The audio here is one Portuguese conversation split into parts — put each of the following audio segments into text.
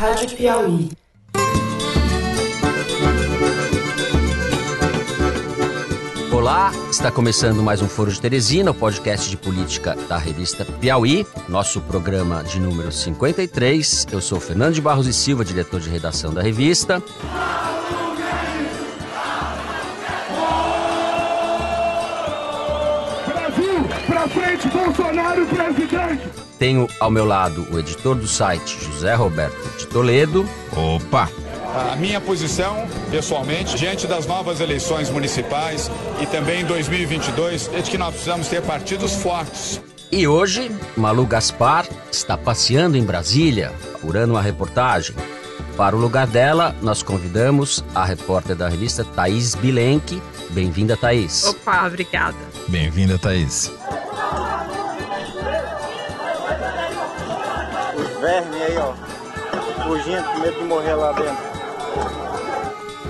Rádio Piauí. Olá, está começando mais um Foro de Teresina, o podcast de política da revista Piauí, nosso programa de número 53. Eu sou Fernando de Barros e Silva, diretor de redação da revista. Brasil, pra frente, Bolsonaro presidente! Tenho ao meu lado o editor do site, José Roberto de Toledo. Opa! A minha posição, pessoalmente, diante das novas eleições municipais e também em 2022, é de que nós precisamos ter partidos fortes. E hoje, Malu Gaspar está passeando em Brasília, apurando uma reportagem. Para o lugar dela, nós convidamos a repórter da revista Thaís Bilenque. Bem-vinda, Thaís. Opa, obrigada. Bem-vinda, Thaís. Vermes aí, ó. Fugindo com medo de morrer lá dentro.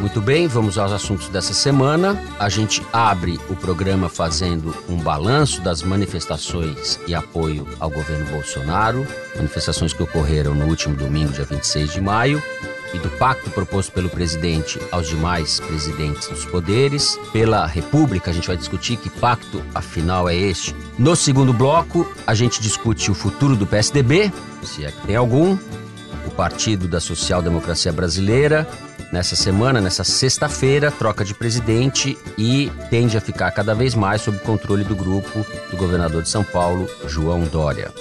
Muito bem, vamos aos assuntos dessa semana. A gente abre o programa fazendo um balanço das manifestações e apoio ao governo Bolsonaro, manifestações que ocorreram no último domingo, dia 26 de maio, e do pacto proposto pelo presidente aos demais presidentes dos poderes. Pela República, a gente vai discutir que pacto afinal é este. No segundo bloco, a gente discute o futuro do PSDB, se é que tem algum, o Partido da Social Democracia Brasileira. Nessa semana, nessa sexta-feira, troca de presidente e tende a ficar cada vez mais sob controle do grupo do governador de São Paulo, João Dória.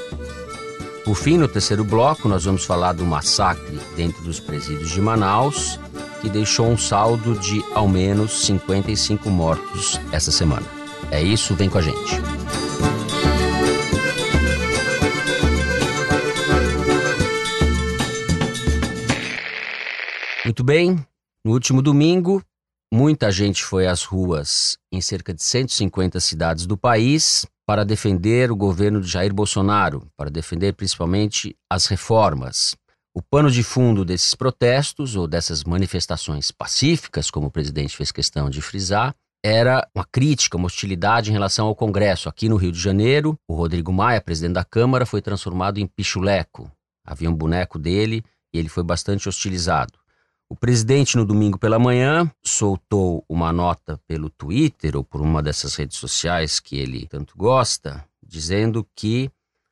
Por fim, no terceiro bloco, nós vamos falar do massacre dentro dos presídios de Manaus, que deixou um saldo de ao menos 55 mortos essa semana. É isso, vem com a gente. Muito bem, no último domingo, muita gente foi às ruas em cerca de 150 cidades do país para defender o governo de Jair Bolsonaro, para defender principalmente as reformas. O pano de fundo desses protestos ou dessas manifestações pacíficas, como o presidente fez questão de frisar, era uma crítica, uma hostilidade em relação ao Congresso. Aqui no Rio de Janeiro, o Rodrigo Maia, presidente da Câmara, foi transformado em pichuleco. Havia um boneco dele e ele foi bastante hostilizado. O presidente, no domingo pela manhã, soltou uma nota pelo Twitter ou por uma dessas redes sociais que ele tanto gosta, dizendo que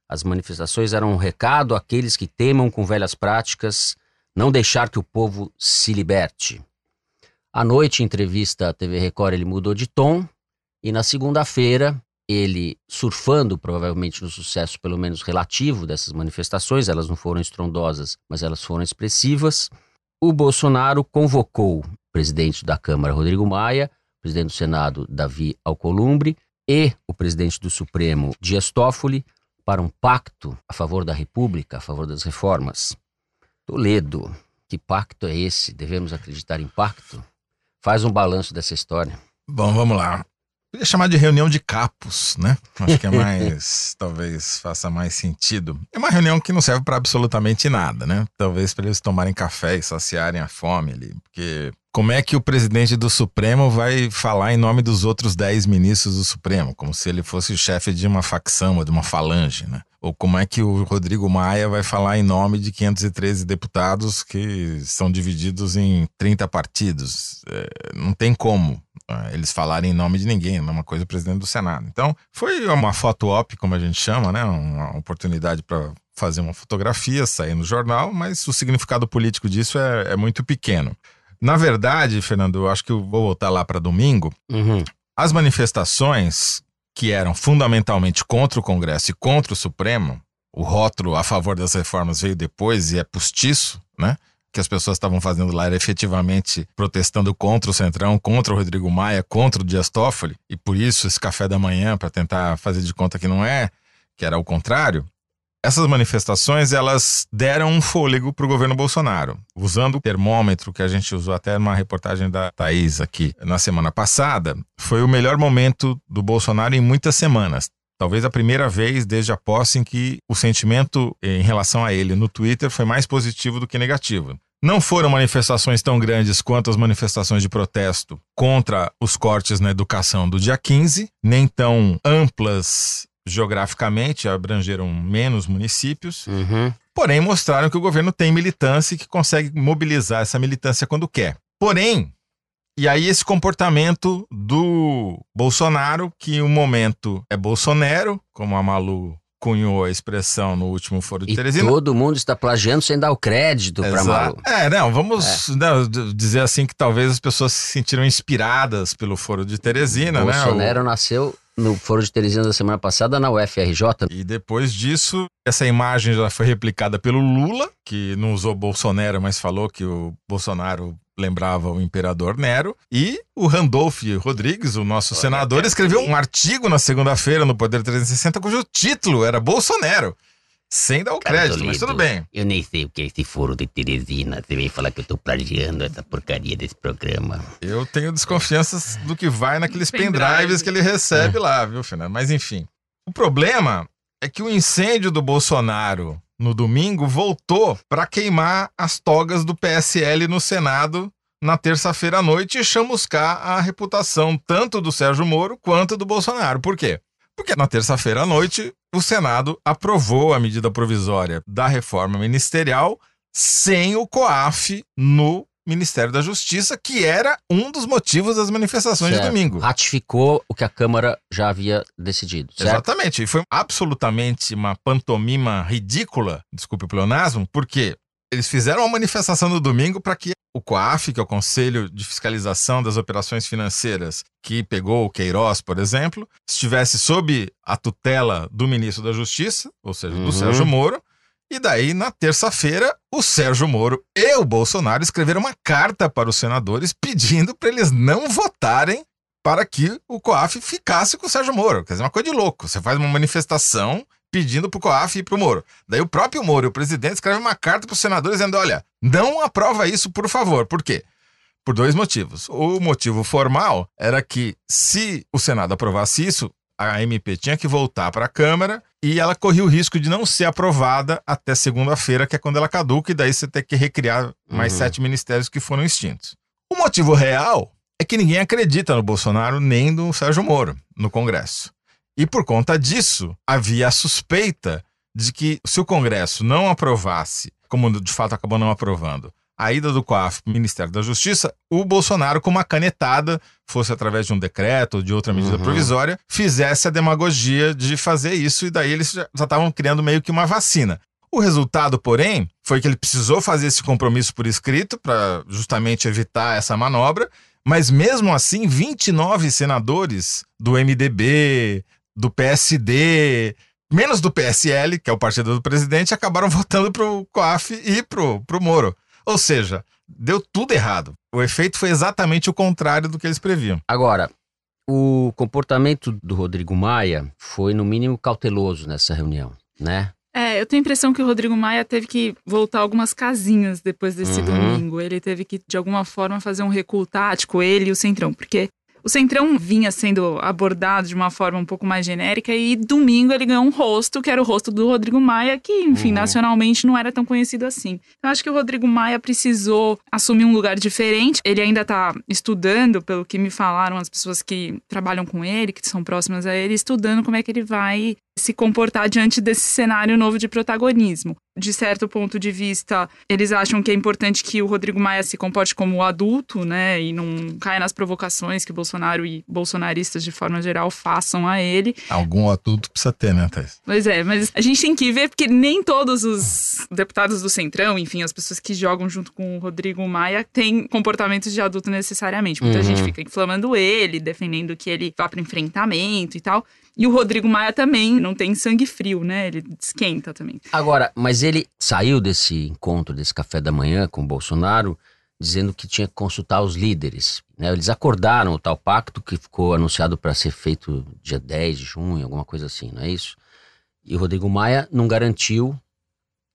as manifestações eram um recado àqueles que temam com velhas práticas não deixar que o povo se liberte. À noite, em entrevista à TV Record, ele mudou de tom e na segunda-feira, ele surfando provavelmente no sucesso pelo menos relativo dessas manifestações, elas não foram estrondosas, mas elas foram expressivas o Bolsonaro convocou o presidente da Câmara, Rodrigo Maia, o presidente do Senado, Davi Alcolumbre, e o presidente do Supremo, Dias Toffoli, para um pacto a favor da República, a favor das reformas. Toledo, que pacto é esse? Devemos acreditar em pacto? Faz um balanço dessa história. Bom, vamos lá. Podia chamar de reunião de capos, né? Acho que é mais, talvez faça mais sentido. É uma reunião que não serve para absolutamente nada, né? Talvez para eles tomarem café e saciarem a fome ali, porque como é que o presidente do Supremo vai falar em nome dos outros 10 ministros do Supremo, como se ele fosse o chefe de uma facção ou de uma falange, né? Ou como é que o Rodrigo Maia vai falar em nome de 513 deputados que são divididos em 30 partidos? É, não tem como é, eles falarem em nome de ninguém, é a mesma coisa o presidente do Senado. Então, foi uma foto op, como a gente chama, né? Uma oportunidade para fazer uma fotografia, sair no jornal, mas o significado político disso é, é muito pequeno. Na verdade, Fernando, eu acho que eu vou voltar lá para domingo. Uhum. As manifestações que eram fundamentalmente contra o Congresso e contra o Supremo, o rótulo a favor das reformas veio depois e é postiço, né? Que as pessoas estavam fazendo lá era efetivamente protestando contra o Centrão, contra o Rodrigo Maia, contra o Dias Toffoli, e por isso esse café da manhã para tentar fazer de conta que não é, que era o contrário. Essas manifestações elas deram um fôlego para o governo Bolsonaro, usando o termômetro que a gente usou até numa reportagem da Thaís aqui na semana passada. Foi o melhor momento do Bolsonaro em muitas semanas. Talvez a primeira vez desde a posse em que o sentimento em relação a ele no Twitter foi mais positivo do que negativo. Não foram manifestações tão grandes quanto as manifestações de protesto contra os cortes na educação do dia 15, nem tão amplas geograficamente, abrangeram menos municípios, Uhum. porém mostraram que o governo tem militância e que consegue mobilizar essa militância quando quer. Porém, e aí esse comportamento do Bolsonaro, que o momento é Bolsonaro, como a Malu cunhou a expressão no último foro de E Teresina. todo mundo está plagiando sem dar o crédito para. Malu. É, não, vamos né, d- dizer assim que talvez as pessoas se sentiram inspiradas pelo foro de Teresina, né? Bolsonaro nasceu no Foro de Teresina da semana passada na UFRJ. E depois disso, essa imagem já foi replicada pelo Lula, que não usou Bolsonaro, mas falou que o Bolsonaro lembrava o imperador Nero. E o Randolph Rodrigues, o nosso senador, escreveu um artigo na segunda-feira no Poder 360 cujo título era Bolsonaro. Sem dar o crédito, mas tudo bem. Eu nem sei o que é esse foro de Teresina. Você vem falar que eu tô plagiando essa porcaria desse programa. Eu tenho desconfianças do que vai naqueles Pendrive. pendrives que ele recebe lá, viu, Fernando? Mas enfim. O problema é que o incêndio do Bolsonaro no domingo voltou para queimar as togas do PSL no Senado na terça-feira à noite e chamuscar a reputação tanto do Sérgio Moro quanto do Bolsonaro. Por quê? Porque na terça-feira à noite o Senado aprovou a medida provisória da reforma ministerial sem o COAF no Ministério da Justiça, que era um dos motivos das manifestações de Certo. domingo. Ratificou o que a Câmara já havia decidido, certo? Exatamente. E foi absolutamente uma pantomima ridícula, desculpe o pleonasmo, porque eles fizeram uma manifestação no domingo para que o COAF, que é o Conselho de Fiscalização das Operações Financeiras, que pegou o Queiroz, por exemplo, estivesse sob a tutela do ministro da Justiça, ou seja, do Uhum. Sérgio Moro. E daí, na terça-feira, o Sérgio Moro e o Bolsonaro escreveram uma carta para os senadores pedindo para eles não votarem para que o COAF ficasse com o Sérgio Moro. Quer dizer, uma coisa de louco. Você faz uma manifestação pedindo para o COAF ir para o Moro. Daí o próprio Moro, o presidente, escreve uma carta para os senadores dizendo: olha, não aprova isso, por favor. Por quê? Por dois motivos. O motivo formal era que, se o Senado aprovasse isso, a MP tinha que voltar para a Câmara e ela corria o risco de não ser aprovada até segunda-feira, que é quando ela caduca, e daí você tem que recriar mais Uhum. sete ministérios que foram extintos. O motivo real é que ninguém acredita no Bolsonaro nem no Sérgio Moro no Congresso. E por conta disso, havia a suspeita de que se o Congresso não aprovasse, como de fato acabou não aprovando, a ida do COAF para o Ministério da Justiça, o Bolsonaro, com uma canetada, fosse através de um decreto ou de outra medida Uhum. provisória, fizesse a demagogia de fazer isso, e daí eles já já estavam criando meio que uma vacina. O resultado, porém, foi que ele precisou fazer esse compromisso por escrito para justamente evitar essa manobra, mas mesmo assim, 29 senadores do MDB, do PSD, menos do PSL, que é o partido do presidente, acabaram votando pro COAF e pro, pro Moro. Ou seja, deu tudo errado. O efeito foi exatamente o contrário do que eles previam. Agora, o comportamento do Rodrigo Maia foi, no mínimo, cauteloso nessa reunião, né? É, eu tenho a impressão que o Rodrigo Maia teve que voltar algumas casinhas depois desse Uhum. domingo. Ele teve que, de alguma forma, fazer um recuo tático, ele e o Centrão, porque o Centrão vinha sendo abordado de uma forma um pouco mais genérica e domingo ele ganhou um rosto, que era o rosto do Rodrigo Maia, que, enfim, Uhum. nacionalmente não era tão conhecido assim. Eu acho que o Rodrigo Maia precisou assumir um lugar diferente. Ele ainda tá estudando, pelo que me falaram as pessoas que trabalham com ele, que são próximas a ele, estudando como é que ele vai se comportar diante desse cenário novo de protagonismo. De certo ponto de vista, eles acham que é importante que o Rodrigo Maia se comporte como adulto, né, e não caia nas provocações que Bolsonaro e bolsonaristas de forma geral façam a ele. Algum adulto precisa ter, né, Thais? Pois é, mas a gente tem que ver porque nem todos os deputados do Centrão, enfim, as pessoas que jogam junto com o Rodrigo Maia, têm comportamentos de adulto necessariamente. Muita Uhum. gente fica inflamando ele, defendendo que ele vá para enfrentamento e tal. E o Rodrigo Maia também não tem sangue frio, né? Ele esquenta também. Agora, mas ele saiu desse encontro, desse café da manhã com o Bolsonaro, dizendo que tinha que consultar os líderes. né? Eles acordaram o tal pacto que ficou anunciado para ser feito dia 10 de junho, alguma coisa assim, não é isso? E o Rodrigo Maia não garantiu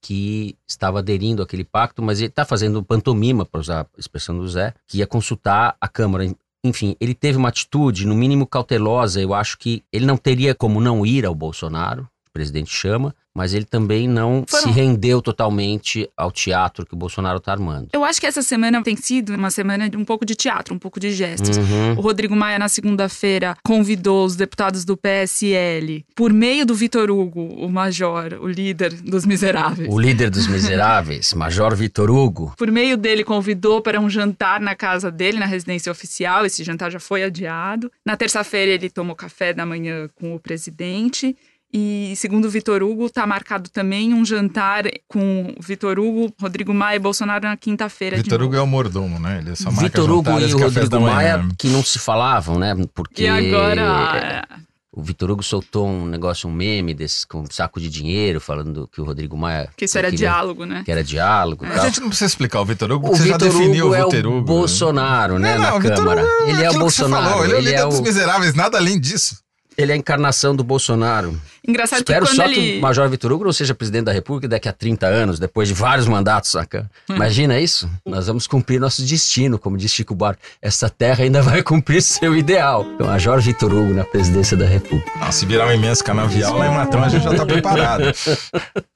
que estava aderindo àquele pacto, mas ele está fazendo pantomima, para usar a expressão do Zé, que ia consultar a Câmara. Enfim, ele teve uma atitude, no mínimo cautelosa. Eu acho que ele não teria como não ir ao Bolsonaro, o presidente chama, mas ele também não Foram- se rendeu totalmente ao teatro que o Bolsonaro está armando. Eu acho que essa semana tem sido uma semana de um pouco de teatro, um pouco de gestos. Uhum. O Rodrigo Maia, na segunda-feira, convidou os deputados do PSL, por meio do Vitor Hugo, o major, o líder dos miseráveis. O líder dos miseráveis, Major Vitor Hugo, Por meio dele, convidou para um jantar na casa dele, na residência oficial. Esse jantar já foi adiado. Na terça-feira, ele tomou café da manhã com o presidente. E, segundo o Vitor Hugo, está marcado também um jantar com o Vitor Hugo, Rodrigo Maia e Bolsonaro na quinta-feira. Vitor. Hugo é o mordomo, né? Ele só marca Vitor Hugo e o Rodrigo. Maia, que não se falavam, né? Porque E agora. o Vitor Hugo soltou um negócio, um meme desse, com um saco de dinheiro, falando que o Rodrigo Maia. Que isso era queria- diálogo, né? Que era diálogo e A gente não precisa explicar o Vitor Hugo, O porque você já Vitor definiu Hugo o é Vitor o Hugo. Bolsonaro, né, Não, na não, o Vitor Câmara. Hugo Ele é o aquilo que você Bolsonaro, falou, ele é o ele líder é dos miseráveis, nada além disso. Ele é a encarnação do Bolsonaro. Engraçado Espero que quando só ele. que o Major Vitor Hugo não seja presidente da República daqui a 30 anos, depois de vários mandatos, saca? Hum. Imagina isso? Nós vamos cumprir nosso destino, como diz Chico Buarque. Essa terra ainda vai cumprir seu ideal. Então, Major Vitor Hugo na presidência da República. Ah, se virar um imenso canavial lá em Matão, a gente já tá preparado.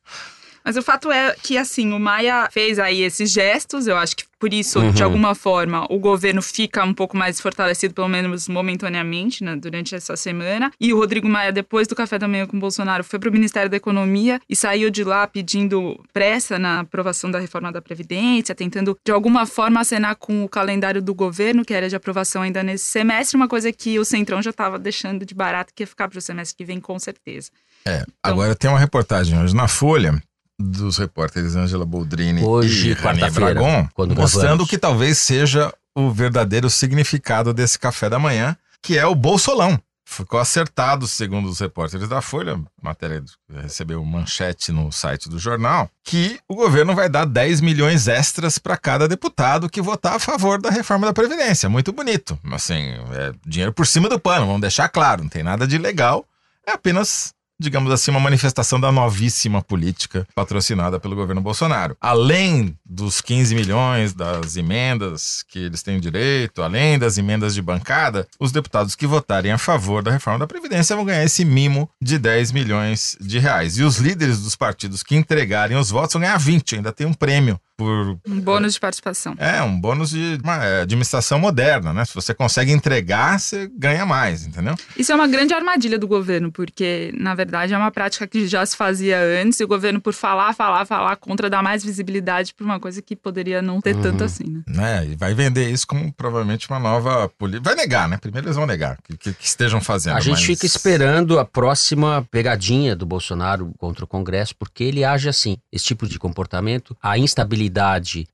Mas o fato é que, assim, o Maia fez aí esses gestos. Eu acho que por isso, Uhum. de alguma forma, o governo fica um pouco mais fortalecido, pelo menos momentaneamente, né, durante essa semana. E o Rodrigo Maia, depois do café da manhã com o Bolsonaro, foi para o Ministério da Economia e saiu de lá pedindo pressa na aprovação da reforma da Previdência, tentando, de alguma forma, acenar com o calendário do governo, que era de aprovação ainda nesse semestre, uma coisa que o Centrão já estava deixando de barato, que ia ficar para o semestre que vem, com certeza. É, agora tem uma reportagem hoje na Folha dos repórteres Angela Boldrini Hoje, e Rani Bragon, quando mostrando gravamos. que talvez seja o verdadeiro significado desse café da manhã, que é o Bolsolão. Ficou acertado, segundo os repórteres da Folha, matéria recebeu manchete no site do jornal, que o governo vai dar 10 milhões extras para cada deputado que votar a favor da reforma da Previdência. Muito bonito. Assim, é dinheiro por cima do pano, vamos deixar claro, não tem nada de legal, é apenas digamos assim, uma manifestação da novíssima política patrocinada pelo governo Bolsonaro. Além dos 15 milhões das emendas que eles têm direito, além das emendas de bancada, os deputados que votarem a favor da reforma da Previdência vão ganhar esse mimo de 10 milhões de reais. E os líderes dos partidos que entregarem os votos vão ganhar 20, ainda tem um prêmio por Um bônus de participação. é, um bônus de uma é, administração moderna, né? Se você consegue entregar, você ganha mais, entendeu? Isso é uma grande armadilha do governo, porque, na verdade, é uma prática que já se fazia antes, e o governo, por falar, falar, falar contra, dá mais visibilidade para uma coisa que poderia não ter tanto assim, né? né? E vai vender isso como provavelmente uma nova política. Vai negar, né? Primeiro eles vão negar que, que- que estejam fazendo. A gente mas- fica esperando a próxima pegadinha do Bolsonaro contra o Congresso, porque ele age assim. Esse tipo de comportamento, a instabilidade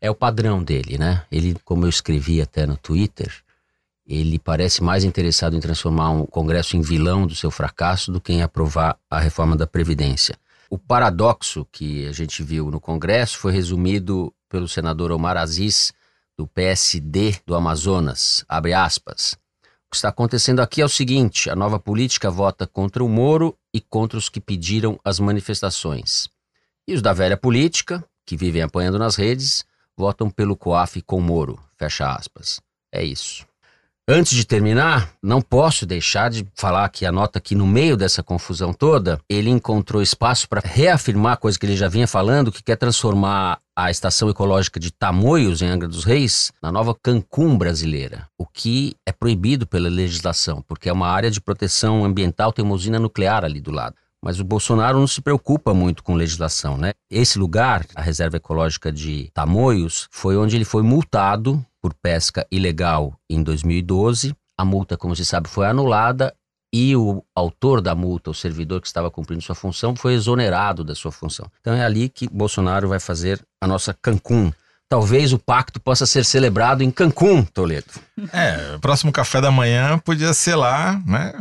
é o padrão dele, né? Ele, como eu escrevi até no Twitter, ele parece mais interessado em transformar um Congresso em vilão do seu fracasso do que em aprovar a reforma da Previdência. O paradoxo que a gente viu no Congresso foi resumido pelo senador Omar Aziz, do PSD do Amazonas, abre aspas. O que está acontecendo aqui é o seguinte: a nova política vota contra o Moro e contra os que pediram as manifestações. E os da velha política, que vivem apanhando nas redes, votam pelo COAF com Moro. Fecha aspas. É isso. Antes de terminar, não posso deixar de falar que a nota que no meio dessa confusão toda, ele encontrou espaço para reafirmar a coisa que ele já vinha falando, que quer transformar a estação ecológica de Tamoios, em Angra dos Reis, na nova Cancún brasileira, o que é proibido pela legislação, porque é uma área de proteção ambiental, tem uma usina nuclear ali do lado. Mas o Bolsonaro não se preocupa muito com legislação, né? Esse lugar, a reserva ecológica de Tamoios, foi onde ele foi multado por pesca ilegal em 2012. A multa, como se sabe, foi anulada e o autor da multa, o servidor que estava cumprindo sua função, foi exonerado da sua função. Então é ali que Bolsonaro vai fazer a nossa Cancún. Talvez o pacto possa ser celebrado em Cancún, Toledo. É, o próximo café da manhã podia ser lá, né?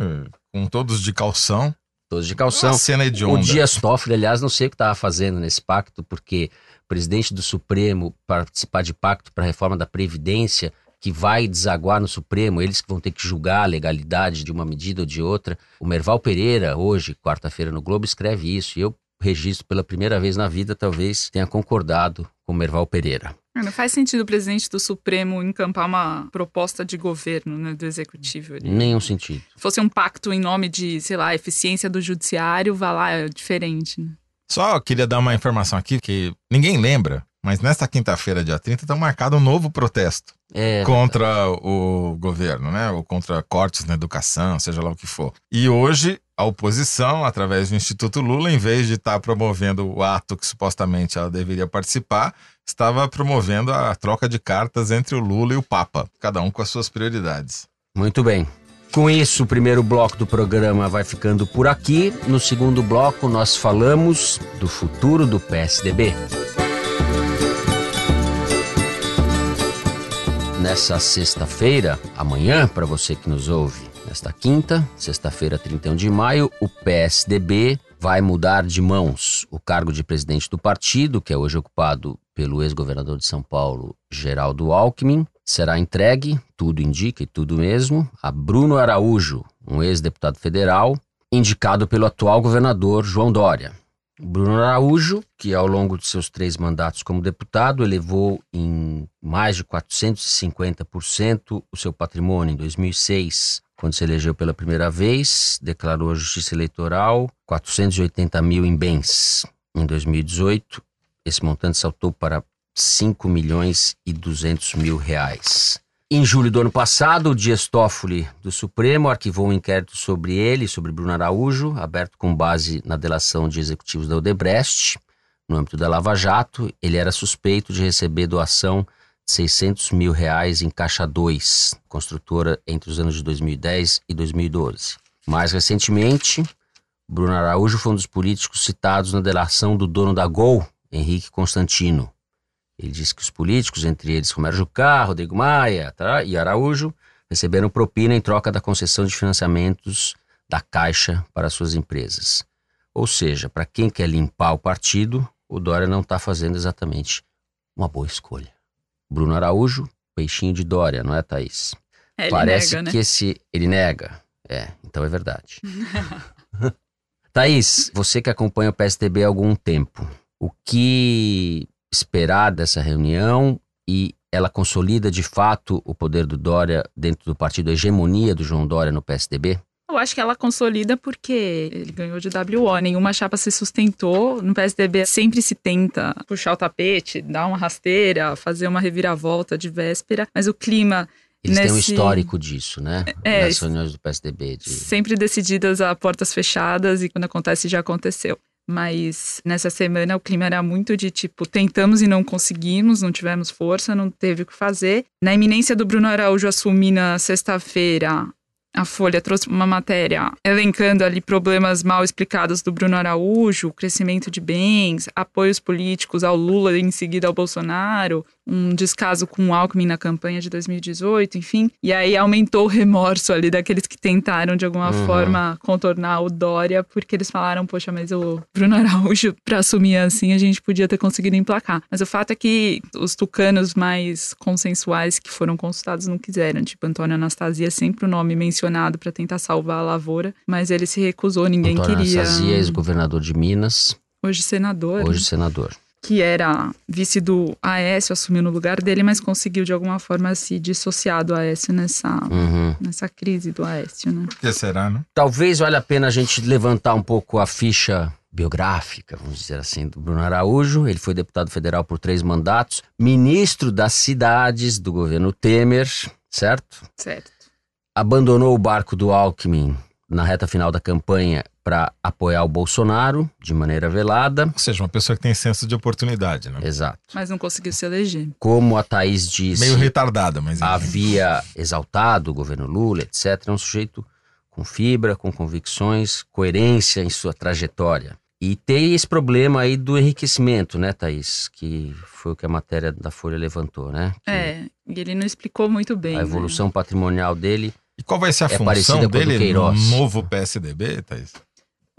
Com todos de calção. Todos de Uma calção. cena O. Dias Toffoli, aliás, não sei o que estava fazendo nesse pacto, porque o presidente do Supremo participar de pacto para a reforma da Previdência, que vai desaguar no Supremo, eles que vão ter que julgar a legalidade de uma medida ou de outra. O Merval Pereira, hoje, quarta-feira no Globo, escreve isso, e eu registro pela primeira vez na vida, talvez tenha concordado com o Merval Pereira. Não faz sentido o presidente do Supremo encampar uma proposta de governo, né, do executivo. Ele... Nenhum sentido. Se fosse um pacto em nome de, sei lá, eficiência do judiciário, vai lá, é diferente, né? Só queria dar uma informação aqui que ninguém lembra, mas nesta quinta-feira, dia 30, está marcado um novo protesto É, contra o governo, né? Ou contra cortes na educação, seja lá o que for. E hoje, a oposição, através do Instituto Lula, em vez de estar promovendo o ato que supostamente ela deveria participar, estava promovendo a troca de cartas entre o Lula e o Papa, cada um com as suas prioridades. Muito bem. Com isso, o primeiro bloco do programa vai ficando por aqui. No segundo bloco, nós falamos do futuro do PSDB. Nessa sexta-feira, amanhã, para você que nos ouve, nesta quinta, sexta-feira, 31 de maio, o PSDB vai mudar de mãos. O cargo de presidente do partido, que é hoje ocupado pelo ex-governador de São Paulo, Geraldo Alckmin, será entregue, tudo indica e tudo mesmo, a Bruno Araújo, um ex-deputado federal, indicado pelo atual governador João Dória. Bruno Araújo, que ao longo de seus três mandatos como deputado elevou em mais de 450% o seu patrimônio em 2006, quando se elegeu pela primeira vez, declarou a justiça eleitoral 480 mil em bens. Em 2018, esse montante saltou para 5 milhões e 200 mil reais. Em julho do ano passado, o Dias Toffoli do Supremo arquivou um inquérito sobre ele, sobre Bruno Araújo, aberto com base na delação de executivos da Odebrecht. No âmbito da Lava Jato, ele era suspeito de receber doação de 600 mil reais em Caixa 2, construtora entre os anos de 2010 e 2012. Mais recentemente, Bruno Araújo foi um dos políticos citados na delação do dono da Gol, Henrique Constantino. Ele disse que os políticos, entre eles Romero Jucá, Rodrigo Maia tá, e Araújo, receberam propina em troca da concessão de financiamentos da Caixa para suas empresas. Ou seja, para quem quer limpar o partido, o Dória não está fazendo exatamente uma boa escolha. Bruno Araújo, peixinho de Dória, não é, Thaís? É, Parece nega, né? que esse. Ele nega. É, então é verdade. Thaís, você que acompanha o PSDB há algum tempo, o que esperar dessa reunião e ela consolida de fato o poder do Dória dentro do partido, a hegemonia do João Dória no PSDB? Eu acho que ela consolida porque ele ganhou de WO, nenhuma chapa se sustentou. No PSDB sempre se tenta puxar o tapete, dar uma rasteira, fazer uma reviravolta de véspera, mas o clima Eles têm um Nesse- histórico disso, né? É, Nas reuniões do PSDB. De... sempre decididas a portas fechadas e quando acontece já aconteceu. Mas nessa semana o clima era muito de tipo, tentamos e não conseguimos, não tivemos força, não teve o que fazer. Na iminência do Bruno Araújo assumir na sexta-feira, a Folha trouxe uma matéria elencando ali problemas mal explicados do Bruno Araújo, crescimento de bens, apoios políticos ao Lula e em seguida ao Bolsonaro, um descaso com o Alckmin na campanha de 2018, enfim. E aí aumentou o remorso ali daqueles que tentaram de alguma Uhum. forma contornar o Dória, porque eles falaram, poxa, mas o Bruno Araújo, para assumir assim, a gente podia ter conseguido emplacar. Mas o fato é que os tucanos mais consensuais que foram consultados não quiseram, tipo Antônio Anastasia, sempre o nome mencionado para tentar salvar a lavoura, mas ele se recusou, ninguém Antônio queria. Anastasia, ex-governador de Minas, Hoje senador, hoje senador. Que era vice do Aécio, assumiu no lugar dele, mas conseguiu de alguma forma se dissociar do Aécio nessa, Uhum. nessa crise do Aécio, né? Por que será, né? Talvez valha a pena a gente levantar um pouco a ficha biográfica, vamos dizer assim, do Bruno Araújo. Ele foi deputado federal por três mandatos, ministro das cidades do governo Temer, certo? Certo. Abandonou o barco do Alckmin na reta final da campanha para apoiar o Bolsonaro de maneira velada. Ou seja, uma pessoa que tem senso de oportunidade, né? Exato. Mas não conseguiu se eleger. Como a Thaís disse, Meio retardada, mas enfim. havia exaltado o governo Lula, etc. É um sujeito com fibra, com convicções, coerência em sua trajetória. E tem esse problema aí do enriquecimento, né, Thaís? Que foi o que a matéria da Folha levantou, né? Que É, e ele não explicou muito bem. A né? evolução patrimonial dele. E qual vai ser a É função dele no novo PSDB, Thaís?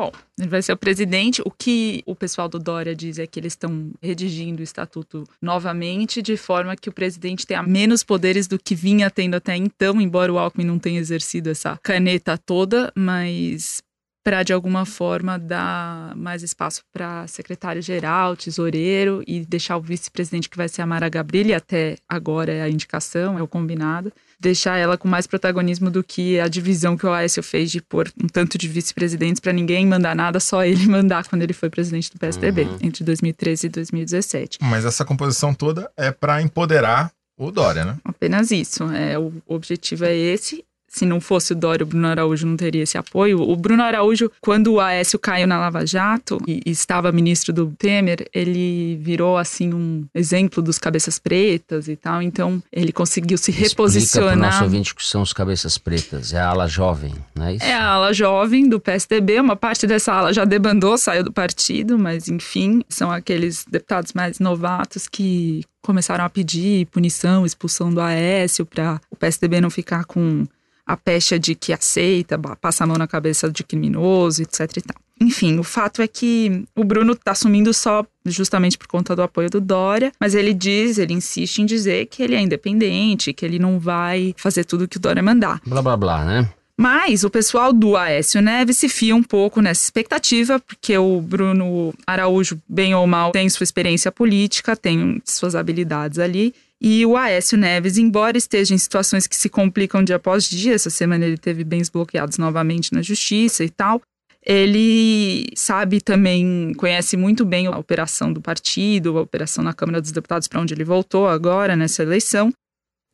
Bom, ele vai ser o presidente. O que o pessoal do Dória diz é que eles estão redigindo o estatuto novamente, de forma que o presidente tenha menos poderes do que vinha tendo até então, embora o Alckmin não tenha exercido essa caneta toda, mas para de alguma forma dar mais espaço para secretário-geral, tesoureiro e deixar o vice-presidente que vai ser a Mara Gabrilli, até agora é a indicação, é o combinado, deixar ela com mais protagonismo do que a divisão que o Aécio fez de pôr um tanto de vice-presidentes para ninguém mandar nada, só ele mandar quando ele foi presidente do PSDB, Uhum. entre 2013 e 2017. Mas essa composição toda é para empoderar o Dória, né? Apenas isso. É, o objetivo é esse. Se não fosse o Dória, o Bruno Araújo não teria esse apoio. O Bruno Araújo, quando o Aécio caiu na Lava Jato e, e estava ministro do Temer, ele virou assim um exemplo dos cabeças pretas e tal. Então ele conseguiu se Explica reposicionar. nosso ouvinte que são os cabeças pretas. É a ala jovem, não é isso? É a ala jovem do PSDB, uma parte dessa ala já debandou, saiu do partido, mas enfim, são aqueles deputados mais novatos que começaram a pedir punição, expulsão do Aécio para o PSDB não ficar com a pecha de que aceita, passa a mão na cabeça de criminoso, etc e tal. Enfim, o fato é que o Bruno está assumindo só justamente por conta do apoio do Dória, mas ele diz, ele insiste em dizer que ele é independente, que ele não vai fazer tudo que o Dória mandar. Blá blá blá, né? Mas o pessoal do Aécio Neves se fia um pouco nessa expectativa, porque o Bruno Araújo, bem ou mal, tem sua experiência política, tem suas habilidades ali. E o Aécio Neves, embora esteja em situações que se complicam dia após dia, essa semana ele teve bens bloqueados novamente na justiça e tal, ele sabe também, conhece muito bem a operação do partido, a operação na Câmara dos Deputados, para onde ele voltou agora nessa eleição.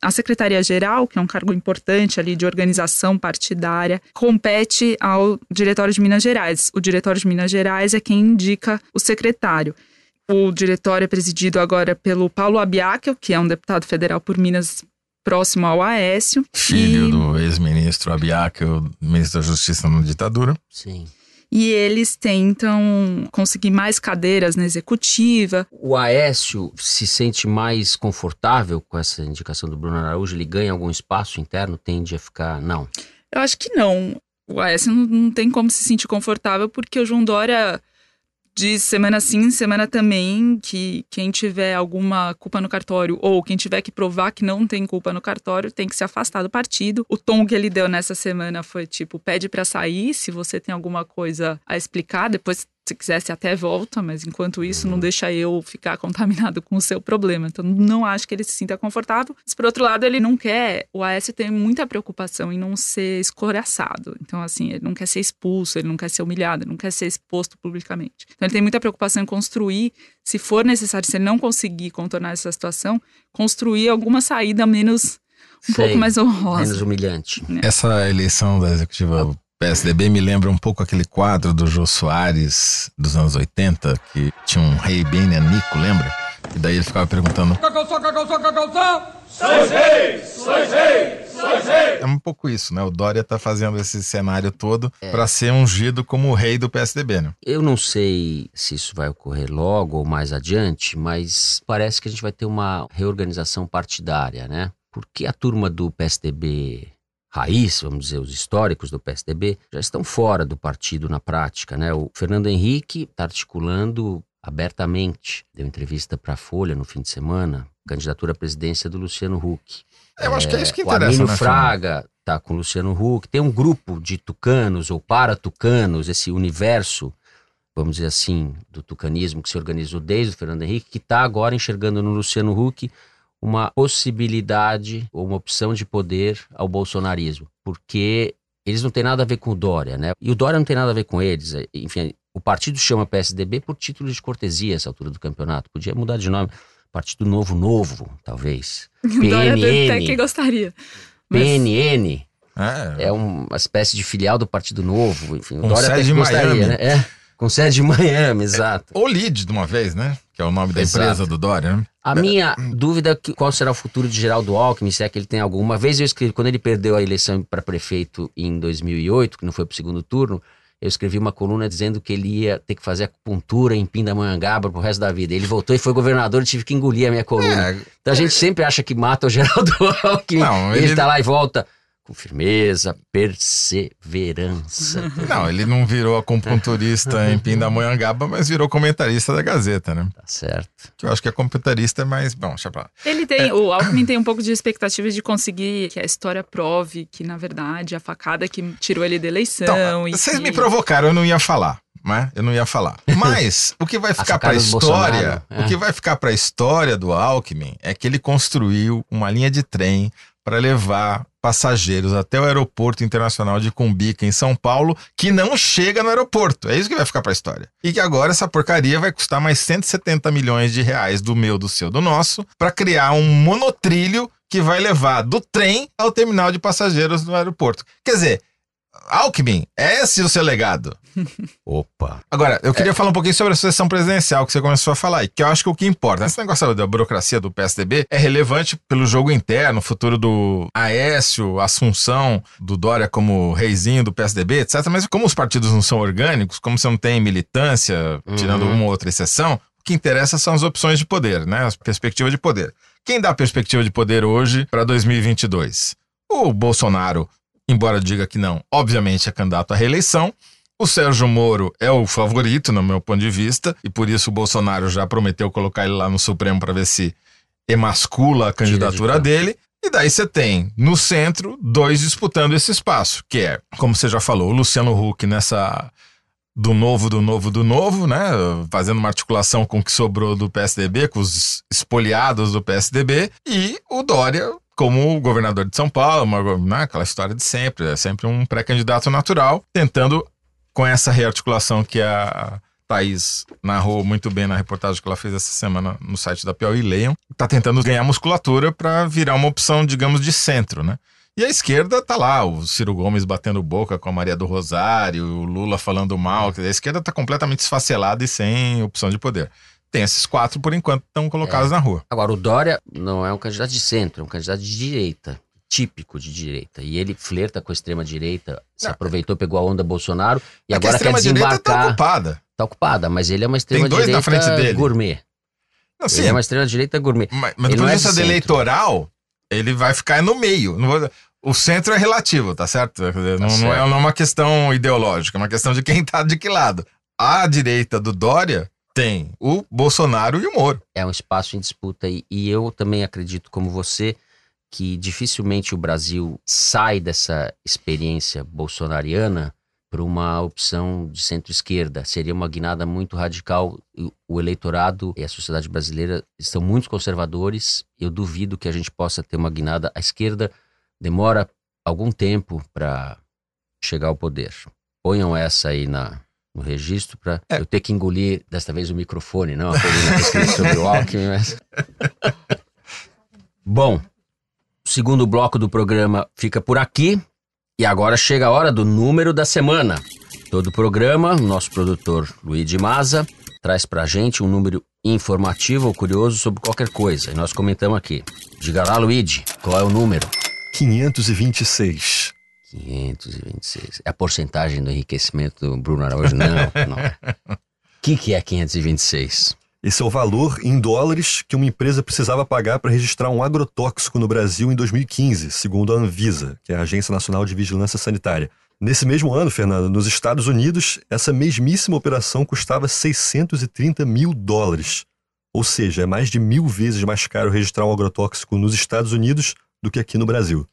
A Secretaria-Geral, que é um cargo importante ali de organização partidária, compete ao Diretório de Minas Gerais. O Diretório de Minas Gerais é quem indica o secretário. O diretório é presidido agora pelo Paulo Abiakel, que é um deputado federal por Minas próximo ao Aécio. Filho E- do ex-ministro Abiakel, ministro da Justiça na ditadura. Sim. E eles tentam conseguir mais cadeiras na executiva. O Aécio se sente mais confortável com essa indicação do Bruno Araújo? Ele ganha algum espaço interno? Tende a ficar. Não. Eu acho que não. O Aécio não, não tem como se sentir confortável, porque o João Dória diz semana sim, semana também, que quem tiver alguma culpa no cartório ou quem tiver que provar que não tem culpa no cartório tem que se afastar do partido. O tom que ele deu nessa semana foi tipo: pede pra sair, se você tem alguma coisa a explicar, depois. Se quisesse até volta, mas enquanto isso não deixa eu ficar contaminado com o seu problema. Então não acho que ele se sinta confortável. Mas por outro lado, ele não quer. O Aécio tem muita preocupação em não ser escoraçado. Então, assim, ele não quer ser expulso, ele não quer ser humilhado, ele não quer ser exposto publicamente. Então, ele tem muita preocupação em construir, se for necessário, se ele não conseguir contornar essa situação, construir alguma saída menos. um Sei. pouco mais honrosa. Menos humilhante. Essa eleição da executiva PSDB me lembra um pouco aquele quadro do Jô Soares dos anos 80, que tinha um rei bem nanico, lembra? E daí ele ficava perguntando. É um pouco isso, né? O Dória tá fazendo esse cenário todo pra ser ungido como o rei do PSDB, né? Eu não sei se isso vai ocorrer logo ou mais adiante, mas parece que a gente vai ter uma reorganização partidária, né? Porque a turma do PSDB raiz, vamos dizer, os históricos do PSDB, já estão fora do partido na prática, né? O Fernando Henrique está articulando abertamente, deu entrevista para a Folha no fim de semana, candidatura à presidência do Luciano Huck. Eu acho que é isso que O interessa, Armínio né? Fraga tá com o Luciano Huck. Tem um grupo de tucanos ou para-tucanos, esse universo, vamos dizer assim, do tucanismo que se organizou desde o Fernando Henrique, que está agora enxergando no Luciano Huck uma possibilidade ou uma opção de poder ao bolsonarismo. Porque eles não têm nada a ver com o Dória, né? E o Dória não tem nada a ver com eles. Enfim, o partido chama PSDB por título de cortesia essa altura do campeonato. Podia mudar de nome. Partido Novo Novo, talvez. O Dória até PNN. que gostaria. Mas- PNN É, é uma espécie de filial do Partido Novo, enfim. o Com Dória até que gostaria, Miami. né? É, com sede em Miami, exato. Ou Lead de uma vez, né? Que é o nome da Exato. empresa do Dória, né? A minha dúvida é qual será o futuro de Geraldo Alckmin, se é que ele tem alguma. Uma vez eu escrevi, quando ele perdeu a eleição para prefeito em 2008, que não foi para o segundo turno, eu escrevi uma coluna dizendo que ele ia ter que fazer acupuntura em Pindamonhangaba pro resto da vida. Ele voltou e foi governador e tive que engolir a minha coluna. É, Então a gente sempre acha que mata o Geraldo Alckmin. Não, ele... ele- tá lá e volta com firmeza, perseverança. Não, ele não virou acupunturista em Pindamonhangaba, mas virou comentarista da Gazeta, né? Tá certo. Que eu acho que a comentarista é mais. Bom, deixa pra lá. Ele tem, o Alckmin tem um pouco de expectativa de conseguir que a história prove que, na verdade, a facada que tirou ele da eleição. Então, e vocês que- me provocaram, eu não ia falar. Né? Eu não ia falar. Mas o que vai ficar para a história, é. o que vai ficar para a história do Alckmin é que ele construiu uma linha de trem para levar passageiros até o aeroporto internacional de Cumbica em São Paulo, que não chega no aeroporto. É isso que vai ficar para a história. E que agora essa porcaria vai custar mais 170 milhões de reais do meu, do seu, do nosso, para criar um monotrilho que vai levar do trem ao terminal de passageiros do aeroporto. Quer dizer, Alckmin, é esse o seu legado. Opa. Agora, eu queria falar um pouquinho sobre a sucessão presidencial que você começou a falar, e que eu acho que o que importa. Esse negócio da burocracia do PSDB é relevante pelo jogo interno, futuro do Aécio, Assunção, do Dória como reizinho do PSDB, etc. Mas como os partidos não são orgânicos, como você não tem militância, tirando Uhum. uma ou outra exceção, o que interessa são as opções de poder, né? A perspectiva de poder. Quem dá a perspectiva de poder hoje para 2022? O Bolsonaro, embora diga que não, obviamente é candidato à reeleição. O Sérgio Moro é o favorito, no meu ponto de vista, e por isso o Bolsonaro já prometeu colocar ele lá no Supremo para ver se emascula a candidatura dele. E daí você tem, no centro, dois disputando esse espaço, que é, como você já falou, o Luciano Huck nessa do novo, do novo, do novo, né? Fazendo uma articulação com o que sobrou do PSDB, com os espoliados do PSDB, e o Dória como governador de São Paulo, uma, né, aquela história de sempre, é sempre um pré-candidato natural, tentando, com essa rearticulação que a Thaís narrou muito bem na reportagem que ela fez essa semana no site da Piauí Leiam, tá tentando ganhar musculatura para virar uma opção, digamos, de centro, né? E a esquerda tá lá, o Ciro Gomes batendo boca com a Maria do Rosário, o Lula falando mal, a esquerda tá completamente esfacelada e sem opção de poder. Tem esses quatro, por enquanto, estão colocados na rua. Agora, o Dória não é um candidato de centro, é um candidato de direita. Típico de direita. E ele flerta com a extrema-direita, se Não. aproveitou, pegou a onda Bolsonaro e É que a agora quer extrema-direita tá desembarcar. ocupada. Tá ocupada, mas ele é uma extrema-direita gourmet. Não, sim, Ele é uma extrema-direita gourmet. Mas, mas do ponto é de vista de eleitoral, ele vai ficar no meio. O centro é relativo, tá certo? Quer dizer, Tá não, é, certo. não é uma questão ideológica, é uma questão de quem tá de que lado. A direita do Dória tem o Bolsonaro e o Moro. É um espaço em disputa e, e eu também acredito, como você, que dificilmente o Brasil sai dessa experiência bolsonariana para uma opção de centro-esquerda. Seria uma guinada muito radical. O eleitorado e a sociedade brasileira estão muito conservadores. Eu duvido que a gente possa ter uma guinada à esquerda. Demora algum tempo para chegar ao poder. Ponham essa aí na, no registro para É. eu ter que engolir desta vez o microfone, não a coluna que eu escrevi sobre o Alckmin. Mas... Bom, o segundo bloco do programa fica por aqui. E agora chega a hora do número da semana. Todo programa, o nosso produtor Luigi Maza traz pra gente um número informativo ou curioso sobre qualquer coisa. E nós comentamos aqui. Diga lá, Luigi, qual é o número? 526. 526. É a porcentagem do enriquecimento do Bruno Araújo? Não, não é. O que, que é 526? Esse é o valor em dólares que uma empresa precisava pagar para registrar um agrotóxico no Brasil em 2015, segundo a Anvisa, que é a Agência Nacional de Vigilância Sanitária. Nesse mesmo ano, Fernando, nos Estados Unidos, essa mesmíssima operação custava 630 mil dólares. Ou seja, é mais de mil vezes mais caro registrar um agrotóxico nos Estados Unidos do que aqui no Brasil.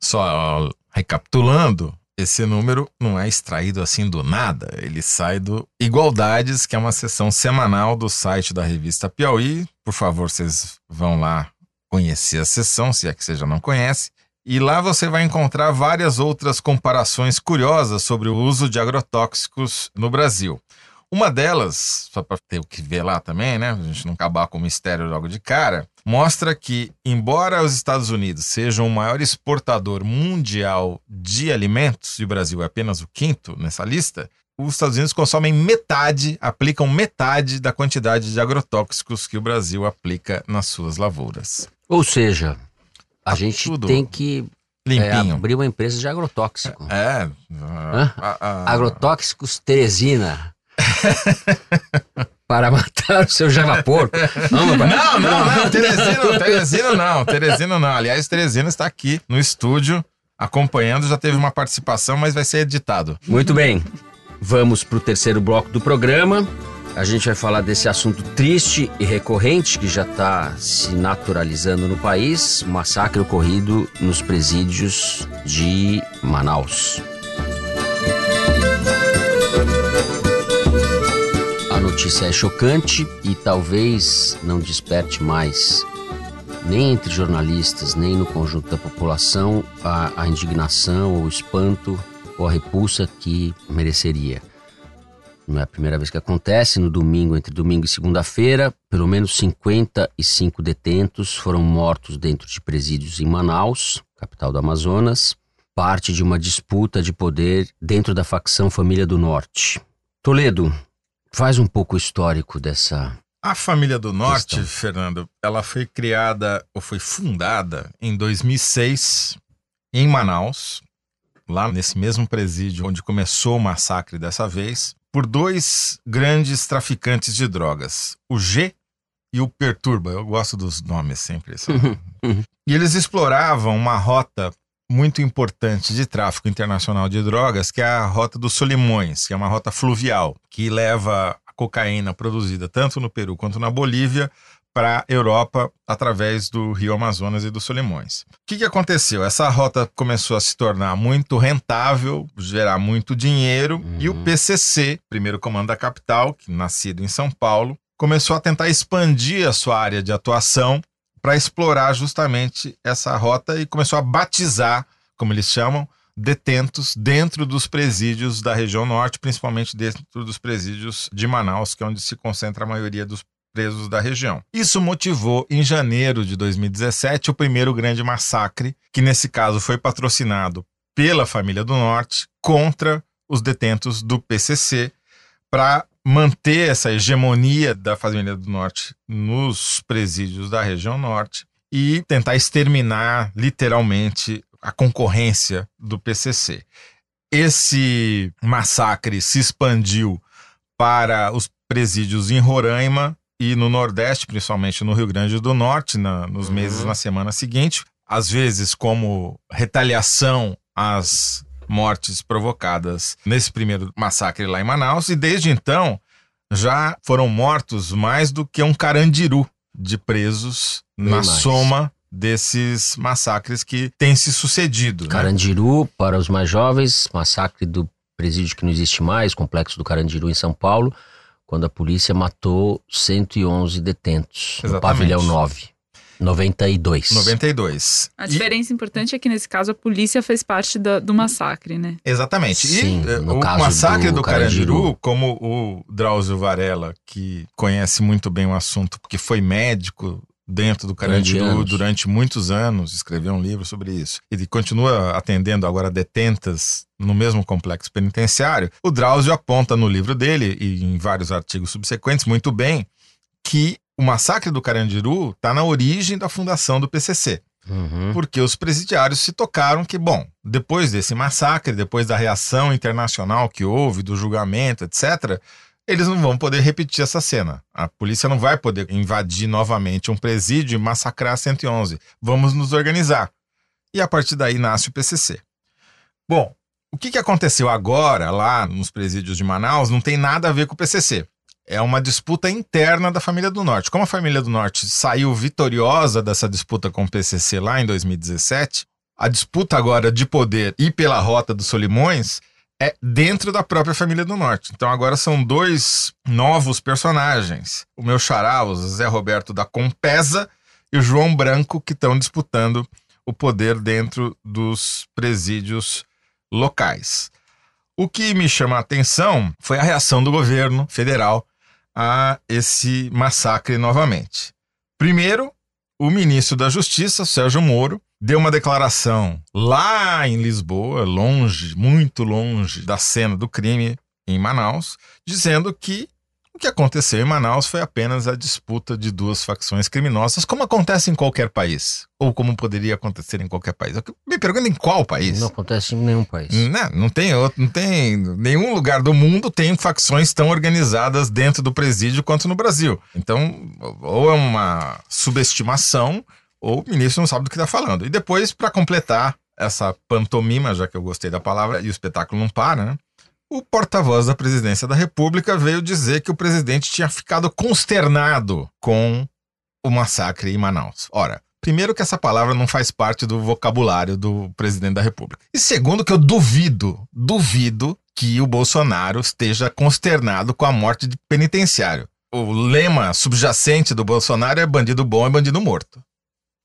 Só recapitulando, esse número não é extraído assim do nada. Ele sai do Igualdades, que é uma sessão semanal do site da revista Piauí. Por favor, vocês vão lá conhecer a sessão, se é que você já não conhece. E lá você vai encontrar várias outras comparações curiosas sobre o uso de agrotóxicos no Brasil. Uma delas, só para ter o que ver lá também, né? A gente não acabar com o mistério logo de cara, mostra que, embora os Estados Unidos sejam o maior exportador mundial de alimentos, e o Brasil é apenas o quinto nessa lista, os Estados Unidos consomem metade, aplicam metade da quantidade de agrotóxicos que o Brasil aplica nas suas lavouras. Ou seja, a Tá gente tem que é, abrir uma empresa de agrotóxico. É. Hã? a- a- Agrotóxicos Teresina. Para matar o seu java porco. Vamos, Não, não, não, Teresino, Teresino não, Teresino não. Aliás, Teresino está aqui no estúdio acompanhando, já teve uma participação, mas vai ser editado. Muito bem. Vamos para o terceiro bloco do programa. A gente vai falar desse assunto triste e recorrente que já está se naturalizando no país, o massacre ocorrido nos presídios de Manaus. A notícia é chocante e talvez não desperte mais, nem entre jornalistas, nem no conjunto da população, a, a indignação, ou o espanto ou a repulsa que mereceria. Não é a primeira vez que acontece. No domingo, entre domingo e segunda-feira, pelo menos 55 detentos foram mortos dentro de presídios em Manaus, capital do Amazonas, parte de uma disputa de poder dentro da facção Família do Norte. Toledo, faz um pouco o histórico dessa. A Família do Norte, Questão. Fernando, ela foi criada ou foi fundada em 2006 em Manaus, lá nesse mesmo presídio onde começou o massacre dessa vez, por dois grandes traficantes de drogas, o G e o Perturba. Eu gosto dos nomes sempre. sabe? E eles exploravam uma rota muito importante de tráfico internacional de drogas, que é a rota dos Solimões, que é uma rota fluvial, que leva a cocaína produzida tanto no Peru quanto na Bolívia para a Europa através do Rio Amazonas e dos Solimões. O que, que aconteceu? Essa rota começou a se tornar muito rentável, gerar muito dinheiro, e o PCC, primeiro comando da capital, que nascido em São Paulo, começou a tentar expandir a sua área de atuação para explorar justamente essa rota e começou a batizar, como eles chamam, detentos dentro dos presídios da região norte, principalmente dentro dos presídios de Manaus, que é onde se concentra a maioria dos presos da região. Isso motivou, em janeiro de 2017, o primeiro grande massacre, que nesse caso foi patrocinado pela família do Norte contra os detentos do PCC, para manter essa hegemonia da família do Norte nos presídios da região norte e tentar exterminar literalmente a concorrência do PCC. Esse massacre se expandiu para os presídios em Roraima e no Nordeste, principalmente no Rio Grande do Norte, na- nos meses na semana seguinte, às vezes como retaliação às mortes provocadas nesse primeiro massacre lá em Manaus, e desde então já foram mortos mais do que um carandiru de presos Bem na mais. soma desses massacres que têm se sucedido. né? Carandiru, para os mais jovens, massacre do presídio que não existe mais, complexo do Carandiru em São Paulo, quando a polícia matou 111 detentos no Exatamente. pavilhão 9, 92. 92. A E- diferença importante é que nesse caso a polícia fez parte da- do massacre, né? Exatamente. Sim, e eh, no o caso massacre do do, Carandiru, Carandiru. como o Drauzio Varela, que conhece muito bem o assunto, porque foi médico dentro do Carandiru durante muitos anos, escreveu um livro sobre isso. Ele continua atendendo agora detentas no mesmo complexo penitenciário. O Drauzio aponta no livro dele e em vários artigos subsequentes muito bem que o massacre do Carandiru está na origem da fundação do PCC Uhum. porque os presidiários se tocaram que, bom, depois desse massacre, depois da reação internacional que houve, do julgamento, etc., eles não vão poder repetir essa cena. A polícia não vai poder invadir novamente um presídio e massacrar 111. Vamos nos organizar. E a partir daí nasce o PCC. Bom, o que, que aconteceu agora lá nos presídios de Manaus não tem nada a ver com o PCC. É uma disputa interna da família do Norte. Como a família do Norte saiu vitoriosa dessa disputa com o PCC lá em 2017, a disputa agora de poder e pela rota dos Solimões é dentro da própria família do Norte. Então agora são dois novos personagens. O meu xará, o Zé Roberto da Compesa e o João Branco, que estão disputando o poder dentro dos presídios locais. O que me chama a atenção foi a reação do governo federal a esse massacre novamente. Primeiro, o ministro da Justiça, Sérgio Moro, deu uma declaração lá em Lisboa, longe, muito longe da cena do crime em Manaus, dizendo que que aconteceu em Manaus foi apenas a disputa de duas facções criminosas, como acontece em qualquer país, ou como poderia acontecer em qualquer país. Eu me pergunto em qual país? Não acontece em nenhum país. Não, não tem outro, não tem nenhum lugar do mundo tem facções tão organizadas dentro do presídio quanto no Brasil. Então, ou é uma subestimação ou o ministro não sabe do que está falando. E depois, para completar essa pantomima, já que eu gostei da palavra, e o espetáculo não para, né? O porta-voz da presidência da República veio dizer que o presidente tinha ficado consternado com o massacre em Manaus. Ora, primeiro que essa palavra não faz parte do vocabulário do presidente da República. E segundo que eu duvido, duvido que o Bolsonaro esteja consternado com a morte de penitenciário. O lema subjacente do Bolsonaro é bandido bom é bandido morto.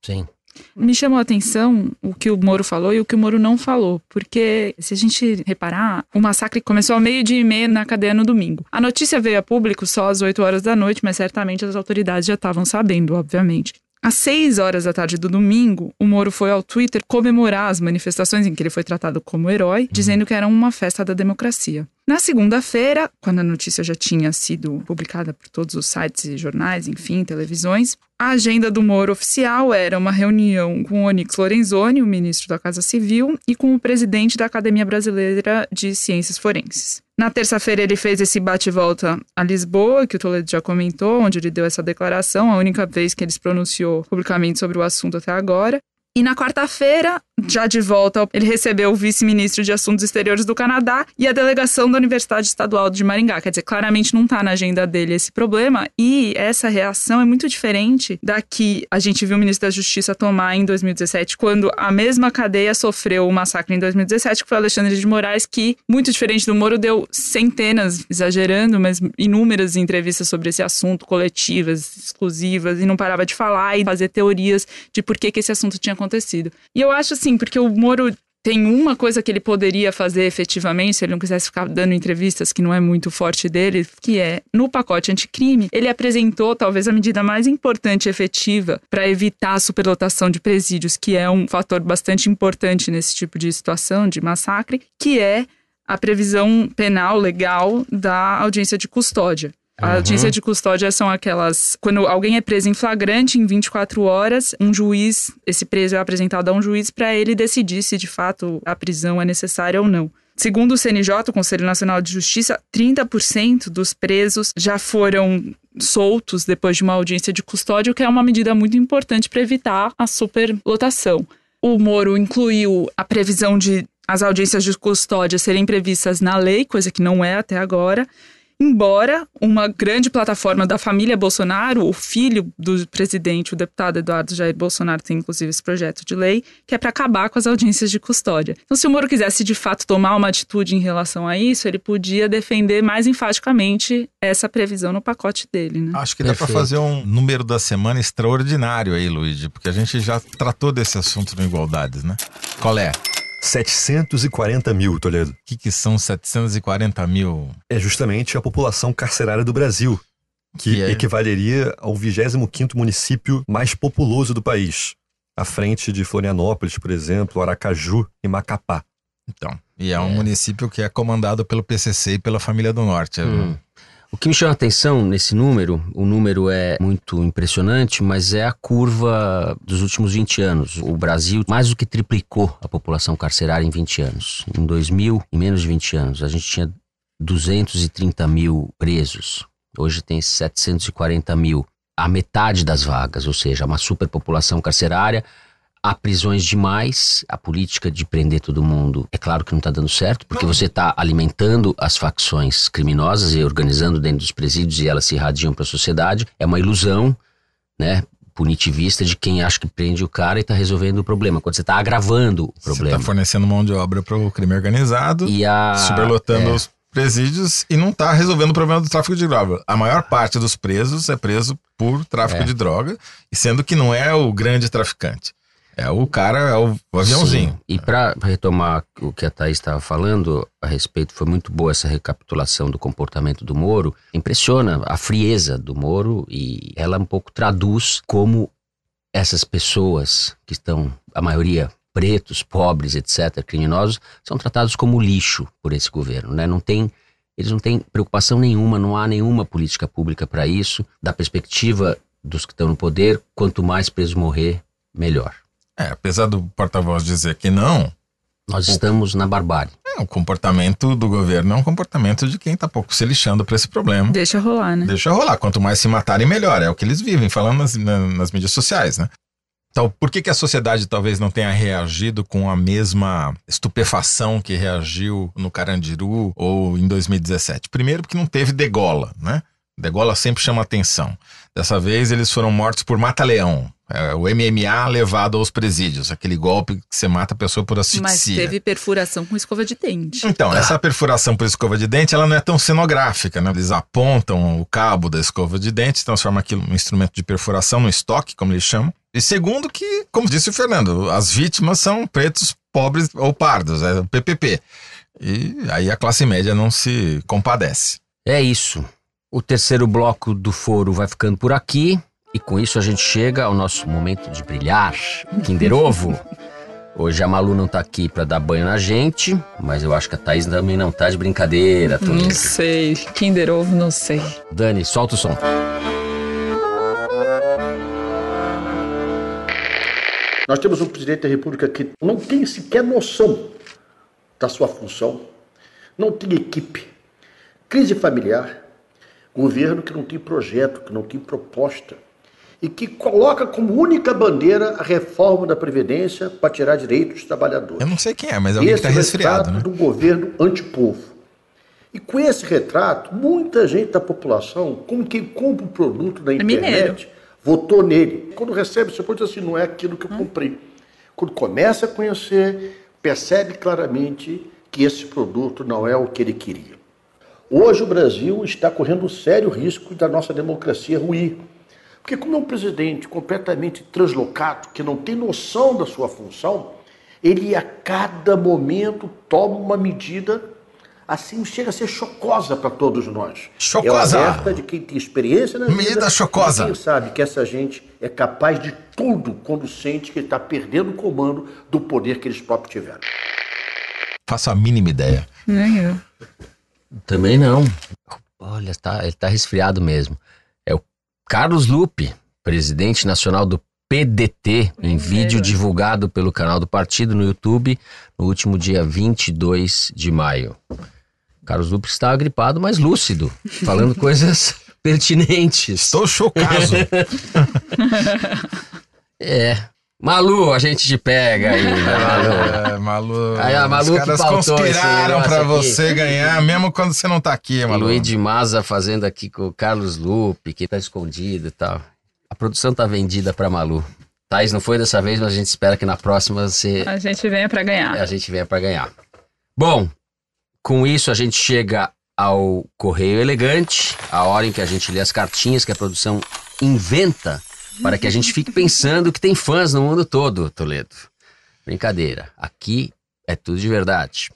Sim. Me chamou a atenção o que o Moro falou e o que o Moro não falou, porque se a gente reparar, o massacre começou ao meio-dia e meia na cadeia no domingo. A notícia veio a público só às 8 horas da noite, mas certamente as autoridades já estavam sabendo, obviamente. Às 6 horas da tarde do domingo, o Moro foi ao Twitter comemorar as manifestações em que ele foi tratado como herói, dizendo que era uma festa da democracia. Na segunda-feira, quando a notícia já tinha sido publicada por todos os sites e jornais, enfim, televisões, a agenda do Moro oficial era uma reunião com Onyx Lorenzoni, o ministro da Casa Civil, e com o presidente da Academia Brasileira de Ciências Forenses. Na terça-feira, ele fez esse bate-volta a Lisboa, que o Toledo já comentou, onde ele deu essa declaração, a única vez que ele se pronunciou publicamente sobre o assunto até agora. E na quarta-feira, já de volta, ele recebeu o vice-ministro de Assuntos Exteriores do Canadá e a delegação da Universidade Estadual de Maringá. Quer dizer, claramente não está na agenda dele esse problema. E essa reação é muito diferente da que a gente viu o ministro da Justiça tomar em 2017, quando a mesma cadeia sofreu o massacre em 2017, que foi Alexandre de Moraes, que, muito diferente do Moro, deu centenas, exagerando, mas inúmeras entrevistas sobre esse assunto, coletivas, exclusivas, e não parava de falar e fazer teorias de por que, que esse assunto tinha acontecido. E eu acho assim, porque o Moro tem uma coisa que ele poderia fazer efetivamente, se ele não quisesse ficar dando entrevistas, que não é muito forte dele, que é no pacote anticrime, ele apresentou talvez a medida mais importante e efetiva para evitar a superlotação de presídios, que é um fator bastante importante nesse tipo de situação, de massacre, que é a previsão penal legal da audiência de custódia. A Uhum. audiência de custódia são aquelas. Quando alguém é preso em flagrante em 24 horas, um juiz, esse preso é apresentado a um juiz para ele decidir se de fato a prisão é necessária ou não. Segundo o CNJ, o Conselho Nacional de Justiça, 30% dos presos já foram soltos depois de uma audiência de custódia, o que é uma medida muito importante para evitar a superlotação. O Moro incluiu a previsão de as audiências de custódia serem previstas na lei, coisa que não é até agora. Embora uma grande plataforma da família Bolsonaro, o filho do presidente, o deputado Eduardo Jair Bolsonaro, tem inclusive esse projeto de lei, que é para acabar com as audiências de custódia. Então, se o Moro quisesse de fato tomar uma atitude em relação a isso, ele podia defender mais enfaticamente essa previsão no pacote dele. Né? Acho que dá para fazer um número da semana extraordinário aí, Luigi, porque a gente já tratou desse assunto no Igualdades, né? Qual é? 740 mil, Toledo. O que, que são 740 mil? É justamente a população carcerária do Brasil, que Que é- equivaleria ao 25º município mais populoso do país, à frente de Florianópolis, por exemplo, Aracaju e Macapá. Então, e é um município que é comandado pelo PCC e pela Família do Norte. Hum. O que me chama a atenção nesse número, o número é muito impressionante, mas é a curva dos últimos 20 anos. O Brasil mais do que triplicou a população carcerária em 20 anos. Em 2000, em menos de 20 anos, a gente tinha 230 mil presos. Hoje tem 740 mil. A metade das vagas, ou seja, uma superpopulação carcerária. Há prisões demais, a política de prender todo mundo é claro que não está dando certo, porque você está alimentando as facções criminosas e organizando dentro dos presídios e elas se irradiam para a sociedade. É uma ilusão, né? Punitivista de quem acha que prende o cara e está resolvendo o problema, quando você está agravando o Você está problema. fornecendo mão de obra para o crime organizado, E a. superlotando é, os presídios e não está resolvendo o problema do tráfico de droga. A maior parte dos presos é preso por tráfico É. de droga, sendo que não é o grande traficante. É o cara, é o, aviãozinho. Sim. E para retomar o que a Thaís estava falando a respeito, foi muito boa essa recapitulação do comportamento do Moro. Impressiona a frieza do Moro e ela um pouco traduz como essas pessoas que estão, a maioria pretos, pobres, etc., criminosos, são tratados como lixo por esse governo, né? Não tem eles não têm preocupação nenhuma, não há nenhuma política pública para isso. Da perspectiva dos que estão no poder, quanto mais preso morrer, melhor. É, apesar do porta-voz dizer que não, Nós estamos na barbárie. é, o comportamento do governo é um comportamento de quem tá pouco se lixando para esse problema. Deixa rolar, né? Deixa rolar. Quanto mais se matarem, melhor. É o que eles vivem falando nas, na- nas mídias sociais, né? Então, por que, que a sociedade talvez não tenha reagido com a mesma estupefação que reagiu no Carandiru ou em 2017? Primeiro, porque não teve degola, né? Degola sempre chama atenção. Dessa vez eles foram mortos por mata-leão. É, o MMA levado aos presídios, aquele golpe que você mata a pessoa por asfixia. Mas teve perfuração com escova de dente. Então, Ah. essa perfuração por escova de dente, ela não é tão cenográfica, né? Eles apontam o cabo da escova de dente, transformam aquilo num instrumento de perfuração, no estoque, como eles chamam. E segundo que, como disse o Fernando, as vítimas são pretos, pobres ou pardos, é o PPP. E aí a classe média não se compadece. É isso. O terceiro bloco do foro vai ficando por aqui. E com isso a gente chega ao nosso momento de brilhar. Kinder Ovo. Hoje a Malu não tá aqui pra dar banho na gente, mas eu acho que a Thaís também não tá de brincadeira. Não sei. Kinder Ovo, não sei. Dani, solta o som. Nós temos um presidente da República que não tem sequer noção da sua função, não tem equipe, crise familiar, governo que não tem projeto, que não tem proposta e que coloca como única bandeira a reforma da Previdência para tirar direitos dos trabalhadores. Eu não sei quem é, mas alguém tá é o resfriado, né? do governo antipovo. E com esse retrato, muita gente da população, como quem compra o produto na internet, mineiro. votou nele. Quando recebe, você pode dizer assim, não é aquilo que eu comprei. Quando começa a conhecer, percebe claramente que esse produto não é o que ele queria. Hoje o Brasil está correndo um sério risco da nossa democracia ruir. Porque como é um presidente completamente translocado, que não tem noção da sua função, ele a cada momento toma uma medida assim chega a ser chocosa para todos nós. Chocosa! É alerta de quem tem experiência na vida. Medida chocosa. e Quem sabe que essa gente é capaz de tudo quando sente que está perdendo o comando do poder que eles próprios tiveram. Faço a mínima ideia. Nem eu. Também não. Olha, tá, ele tá resfriado mesmo. É o Carlos Lupe, presidente nacional do PDT, em vídeo divulgado pelo canal do partido no YouTube no último dia 22 de maio. Carlos Lupe está gripado, mas lúcido, falando coisas pertinentes. Estou chocado. É. Malu, a gente te pega aí, né, Malu? É, Malu. Aí a Malu Os que caras conspiraram negócio pra aqui. aqui. você ganhar, mesmo quando você não tá aqui, Malu. Luiz de Maza fazendo aqui com o Carlos Lupe, que tá escondido e tal. A produção tá vendida pra Malu. Thais, não foi dessa vez, mas a gente espera que na próxima você, A gente venha pra ganhar. a gente venha pra ganhar. Bom, com isso a gente chega ao Correio Elegante, a hora em que a gente lê as cartinhas que a produção inventa para que a gente fique pensando que tem fãs no mundo todo, Toledo. Brincadeira. Aqui é tudo de verdade.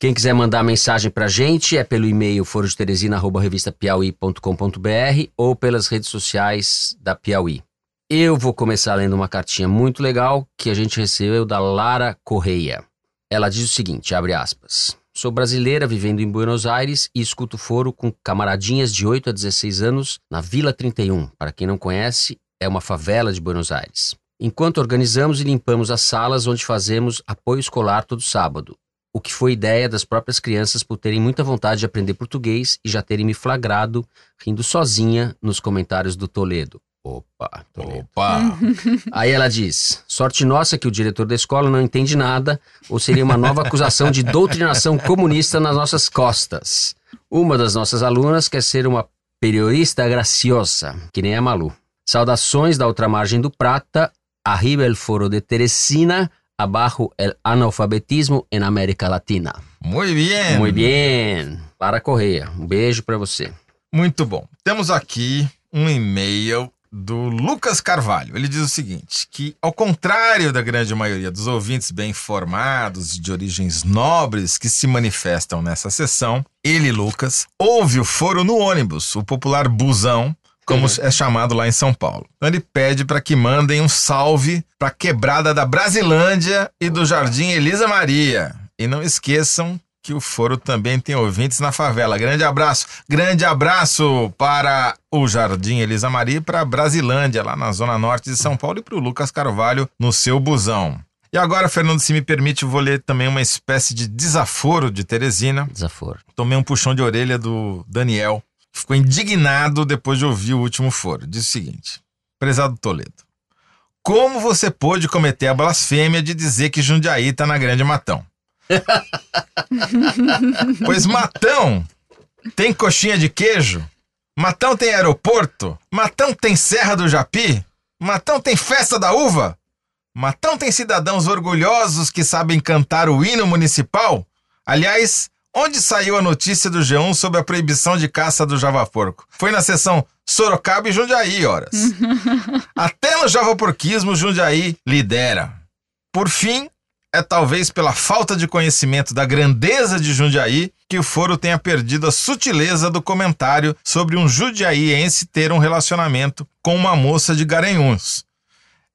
Quem quiser mandar mensagem pra gente é pelo e-mail forodeteresina.revistapiauí.com.br ou pelas redes sociais da Piauí. Eu vou começar lendo uma cartinha muito legal que a gente recebeu da Lara Correia. Ela diz o seguinte, abre aspas. Sou brasileira vivendo em Buenos Aires e escuto foro com camaradinhas de 8 a 16 anos na Vila 31. Para quem não conhece, é uma favela de Buenos Aires. Enquanto organizamos e limpamos as salas onde fazemos apoio escolar todo sábado, o que foi ideia das próprias crianças por terem muita vontade de aprender português e já terem me flagrado rindo sozinha nos comentários do Toledo. Opa, Toledo. Opa! Aí ela diz: sorte nossa que o diretor da escola não entende nada, ou seria uma nova acusação de doutrinação comunista nas nossas costas. Uma das nossas alunas quer ser uma periodista graciosa, que nem a Malu. Saudações da outra margem do Prata, arriba el foro de Teresina, abajo el analfabetismo en América Latina. Muito bem. Muito bem. Lara Correia, um beijo pra você. Muito bom. Temos aqui um e-mail do Lucas Carvalho. Ele diz o seguinte: que, ao contrário da grande maioria dos ouvintes bem informados, de origens nobres que se manifestam nessa sessão, ele, Lucas, ouve o foro no ônibus, o popular busão. Como é chamado lá em São Paulo. Então ele pede para que mandem um salve para a quebrada da Brasilândia e do Jardim Elisa Maria. E não esqueçam que o Foro também tem ouvintes na favela. Grande abraço. Grande abraço para o Jardim Elisa Maria e para a Brasilândia, lá na zona norte de São Paulo, e para o Lucas Carvalho no seu busão. E agora, Fernando, se me permite, eu vou ler também uma espécie de desaforo de Teresina. Desaforo. Tomei um puxão de orelha do Daniel, ficou indignado depois de ouvir o último foro. Diz o seguinte: Prezado Toledo, como você pôde cometer a blasfêmia de dizer que Jundiaí tá na Grande Matão? pois Matão tem coxinha de queijo? Matão tem aeroporto? Matão tem Serra do Japi? Matão tem festa da uva? Matão tem cidadãos orgulhosos que sabem cantar o hino municipal? Aliás, onde saiu a notícia do G1 sobre a proibição de caça do javaporco? Foi na sessão Sorocaba e Jundiaí, horas. Até no javaporquismo, Jundiaí lidera. Por fim, é talvez pela falta de conhecimento da grandeza de Jundiaí que o foro tenha perdido a sutileza do comentário sobre um jundiaiense ter um relacionamento com uma moça de Garanhuns.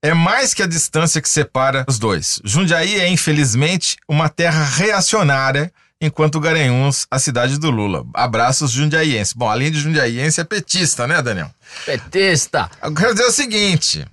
É mais que a distância que separa os dois. Jundiaí é, infelizmente, uma terra reacionária, enquanto Garanhuns, a cidade do Lula. Abraços jundiaiense. Bom, além de jundiaiense, é petista, né, Daniel? Petista! Eu quero dizer o seguinte,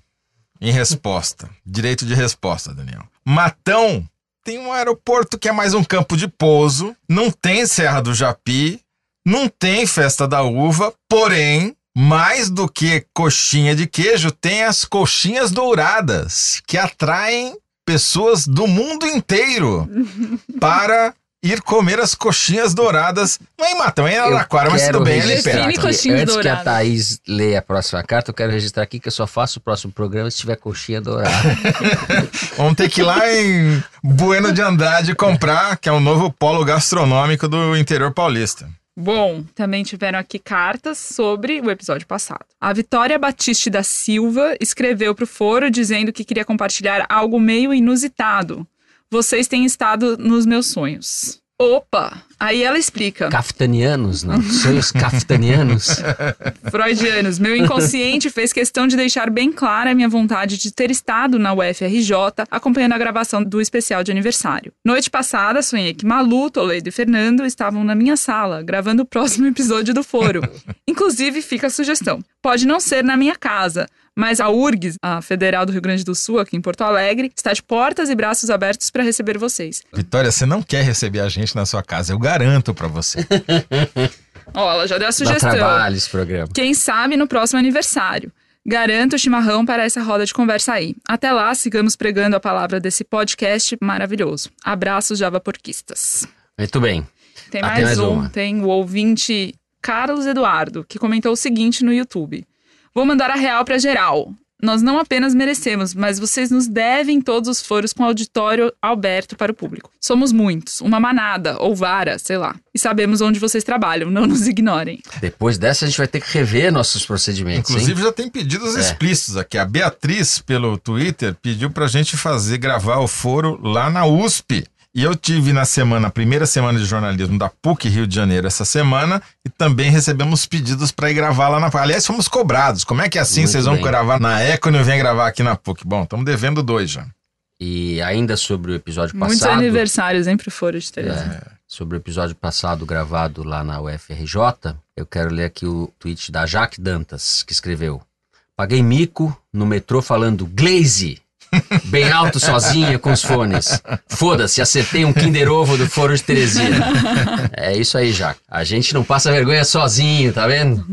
em resposta, direito de resposta, Daniel. Matão tem um aeroporto que é mais um campo de pouso, não tem Serra do Japi, não tem Festa da Uva, porém, mais do que coxinha de queijo, tem as coxinhas douradas, que atraem pessoas do mundo inteiro para ir comer as coxinhas douradas. Não é em Matão, é em Araraquara, mas tudo bem, é ali perto. Antes que a douradas. Thaís leia a próxima carta, eu quero registrar aqui que eu só faço o próximo programa se tiver coxinha dourada. Vamos ter que ir lá em Bueno de Andrade comprar, que é o novo polo gastronômico do interior paulista. Bom, também tiveram aqui cartas sobre o episódio passado. A Vitória Batiste da Silva escreveu para o foro dizendo que queria compartilhar algo meio inusitado. Vocês têm estado nos meus sonhos. Opa! Aí ela explica. Caftanianos, não? Sonhos caftanianos. Freudianos, meu inconsciente fez questão de deixar bem clara a minha vontade de ter estado na UFRJ acompanhando a gravação do especial de aniversário. Noite passada, sonhei que Malu, Toledo e Fernando estavam na minha sala, gravando o próximo episódio do Foro. Inclusive, fica a sugestão. Pode não ser na minha casa, mas a URGS, a Federal do Rio Grande do Sul, aqui em Porto Alegre, está de portas e braços abertos para receber vocês. Vitória, você não quer receber a gente na sua casa, eu garanto pra você. Ó, ela já deu a Dá sugestão. trabalho esse programa. Quem sabe no próximo aniversário. Garanto o chimarrão para essa roda de conversa aí. Até lá, sigamos pregando a palavra desse podcast maravilhoso. Abraços javaporquistas. Muito bem. Tem Ah, mais, tem mais um, uma. tem o ouvinte Carlos Eduardo, que comentou o seguinte no YouTube. Vou mandar a real para geral. Nós não apenas merecemos, mas vocês nos devem todos os foros com auditório aberto para o público. Somos muitos, uma manada ou vara, sei lá. E sabemos onde vocês trabalham, não nos ignorem. Depois dessa, a gente vai ter que rever nossos procedimentos. hein? Inclusive já tem pedidos É. explícitos aqui. A Beatriz, pelo Twitter, pediu pra gente fazer, gravar o foro lá na USP. E eu tive na semana, a primeira semana de jornalismo da PUC Rio de Janeiro essa semana, e também recebemos pedidos pra ir gravar lá na PUC. Aliás, fomos cobrados. Como é que é assim Muito vocês vão bem. gravar na Eco e não vem gravar aqui na PUC? Bom, estamos devendo dois já. E ainda sobre o episódio Muitos passado. aniversários, hein, pro foro de Tereza. É, sobre o episódio passado gravado lá na UFRJ, eu quero ler aqui o tweet da Jaque Dantas, que escreveu: Paguei mico no metrô falando Glaze, bem alto sozinha com os fones. Foda-se, acertei um Kinder Ovo do Foro de Teresina. É isso aí, Jaque. A gente não passa vergonha sozinho, tá vendo?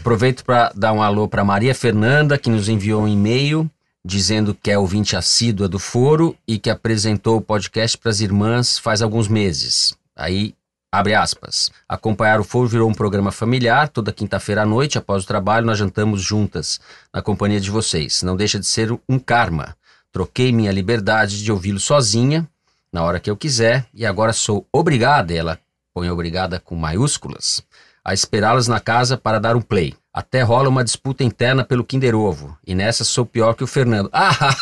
Aproveito para dar um alô para Maria Fernanda, que nos enviou um e-mail dizendo que é ouvinte assídua do Foro e que apresentou o podcast para as irmãs faz alguns meses. Aí, abre aspas. Acompanhar o Foro virou um programa familiar. Toda quinta-feira à noite, após o trabalho, nós jantamos juntas, na companhia de vocês. Não deixa de ser um karma. Troquei minha liberdade de ouvi-lo sozinha, na hora que eu quiser, e agora sou obrigada, ela põe obrigada com maiúsculas, a esperá-las na casa para dar um play. Até rola uma disputa interna pelo Kinder Ovo. E nessa sou pior que o Fernando. Ah!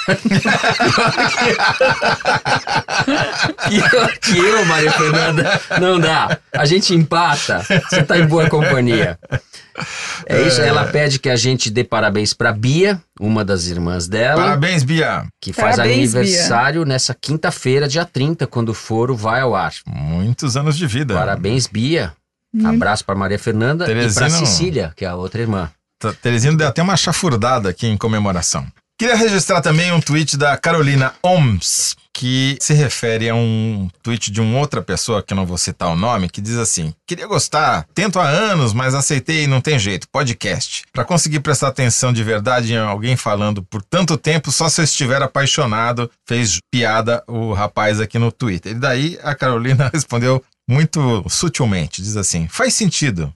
pior que eu, Maria Fernanda. Não dá. A gente empata. Você tá em boa companhia. É isso. Ela pede que a gente dê parabéns pra Bia, uma das irmãs dela, Parabéns, Bia. que faz Parabéns, Bia. aniversário nessa quinta-feira, dia 30, quando o foro vai ao ar. Muitos anos de vida. Parabéns, Bia. Abraço pra Maria Fernanda e Teresina não- Cecília, que é a outra irmã. Terezinha deu até uma chafurdada aqui em comemoração. Queria registrar também um tweet da Carolina Oms, que se refere a um tweet de uma outra pessoa, que eu não vou citar o nome, que diz assim: Queria gostar, tento há anos, mas aceitei e não tem jeito. Podcast. Para conseguir prestar atenção de verdade em alguém falando por tanto tempo, só se eu estiver apaixonado, fez piada o rapaz aqui no Twitter. E daí a Carolina respondeu muito sutilmente: diz assim, faz sentido.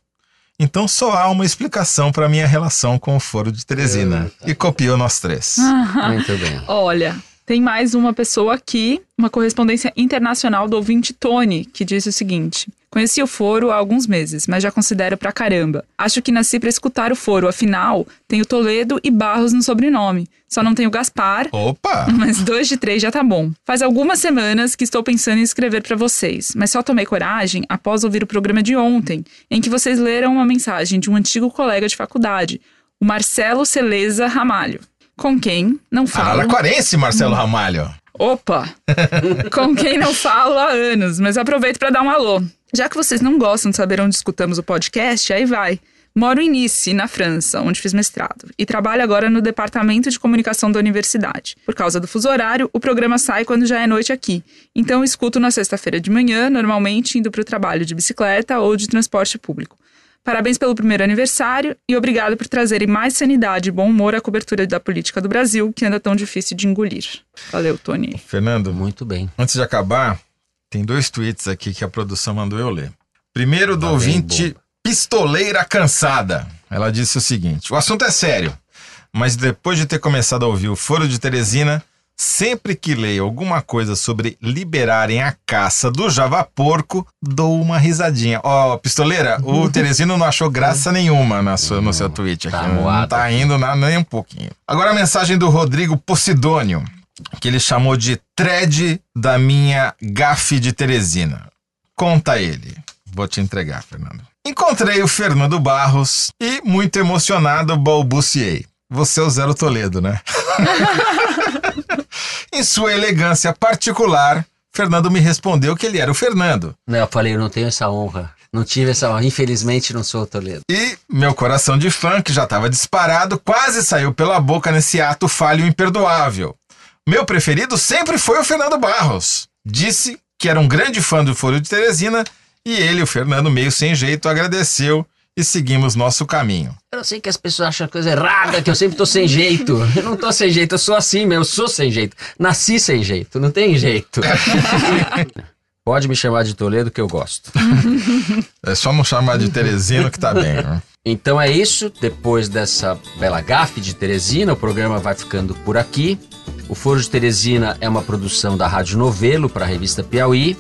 Então só há uma explicação para minha relação com o foro de Teresina. E copiou nós três. Muito bem. Olha, tem mais uma pessoa aqui, uma correspondência internacional do ouvinte Tony, que disse o seguinte: Conheci o foro há alguns meses, mas já considero pra caramba. Acho que nasci pra escutar o foro, afinal, tenho Toledo e Barros no sobrenome. Só não tenho Gaspar, Opa! mas dois de três já tá bom. Faz algumas semanas que estou pensando em escrever pra vocês, mas só tomei coragem após ouvir o programa de ontem, em que vocês leram uma mensagem de um antigo colega de faculdade, o Marcelo Celeza Ramalho, com quem não falo. Araraquarense, Marcelo Ramalho. Opa! Com quem não falo há anos, mas aproveito para dar um alô. Já que vocês não gostam de saber onde escutamos o podcast, aí vai. Moro em Nice, na França, onde fiz mestrado, e trabalho agora no departamento de comunicação da universidade. Por causa do fuso horário, o programa sai quando já é noite aqui. Então eu escuto na sexta-feira de manhã, normalmente indo para o trabalho de bicicleta ou de transporte público. Parabéns pelo primeiro aniversário e obrigado por trazerem mais sanidade e bom humor à cobertura da política do Brasil, que anda tão difícil de engolir. Valeu, Tony. Fernando, Muito bem. antes de acabar, tem dois tweets aqui que a produção mandou eu ler. Primeiro do Tá ouvinte Pistoleira Cansada. Ela disse o seguinte: o assunto é sério, mas depois de ter começado a ouvir o Foro de Teresina, sempre que leio alguma coisa sobre liberarem a caça do javaporco, dou uma risadinha. Ó, Pistoleira, o Teresino não achou graça nenhuma na sua, no seu tweet aqui. tá não moado. tá rindo na- nem um pouquinho. Agora a mensagem do Rodrigo Posidônio, que ele chamou de thread da minha gafe de Teresina. Conta ele. Vou te entregar, Fernando. Encontrei o Fernando Barros e, muito emocionado, balbuciei. Você é o Zero Toledo, né? em sua elegância particular, Fernando me respondeu que ele era o Fernando. Não, eu falei, eu não tenho essa honra. Não tive essa honra. Infelizmente, não sou o Toledo. E meu coração de fã, que já estava disparado, quase saiu pela boca nesse ato falho imperdoável. Meu preferido sempre foi o Fernando Barros. Disse que era um grande fã do Foro de Teresina e ele, o Fernando, meio sem jeito, agradeceu e seguimos nosso caminho. Eu não sei que as pessoas acham coisa errada, que eu sempre tô sem jeito. Eu não tô sem jeito, eu sou assim mesmo, eu sou sem jeito. Nasci sem jeito, não tem jeito. Pode me chamar de Toledo que eu gosto. É só não chamar de Teresino que tá bem. né? Então é isso. Depois dessa bela gafe de Teresina, o programa vai ficando por aqui. O Foro de Teresina é uma produção da Rádio Novelo para a revista Piauí.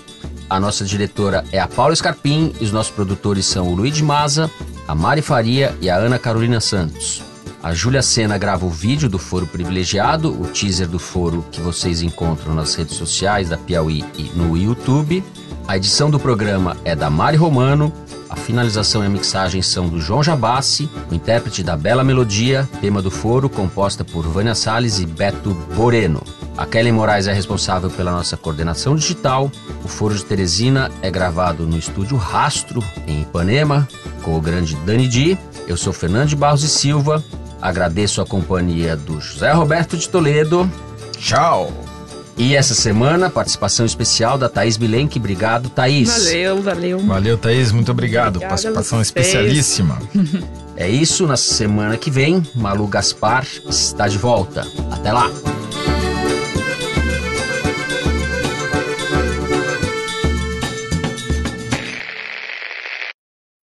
A nossa diretora é a Paula Scarpim e os nossos produtores são o Luiz Maza, a Mari Faria e a Ana Carolina Santos. A Júlia Sena grava o vídeo do Foro Privilegiado, o teaser do Foro que vocês encontram nas redes sociais da Piauí e no YouTube. A edição do programa é da Mari Romano, a finalização e a mixagem são do João Jabassi, o intérprete da Bela Melodia, tema do foro, composta por Vânia Salles e Beto Boreno. A Kelly Moraes é responsável pela nossa coordenação digital. O Foro de Teresina é gravado no estúdio Rastro, em Ipanema, com o grande Dani Di. Eu sou Fernando Barros e Silva. Agradeço a companhia do José Roberto de Toledo. Tchau! E essa semana, participação especial da Thaís Bilenque. Obrigado, Thaís. Valeu, valeu. Valeu, Thaís, muito obrigado. Obrigada Participação especialíssima. É isso, na semana que vem, Malu Gaspar está de volta. Até lá!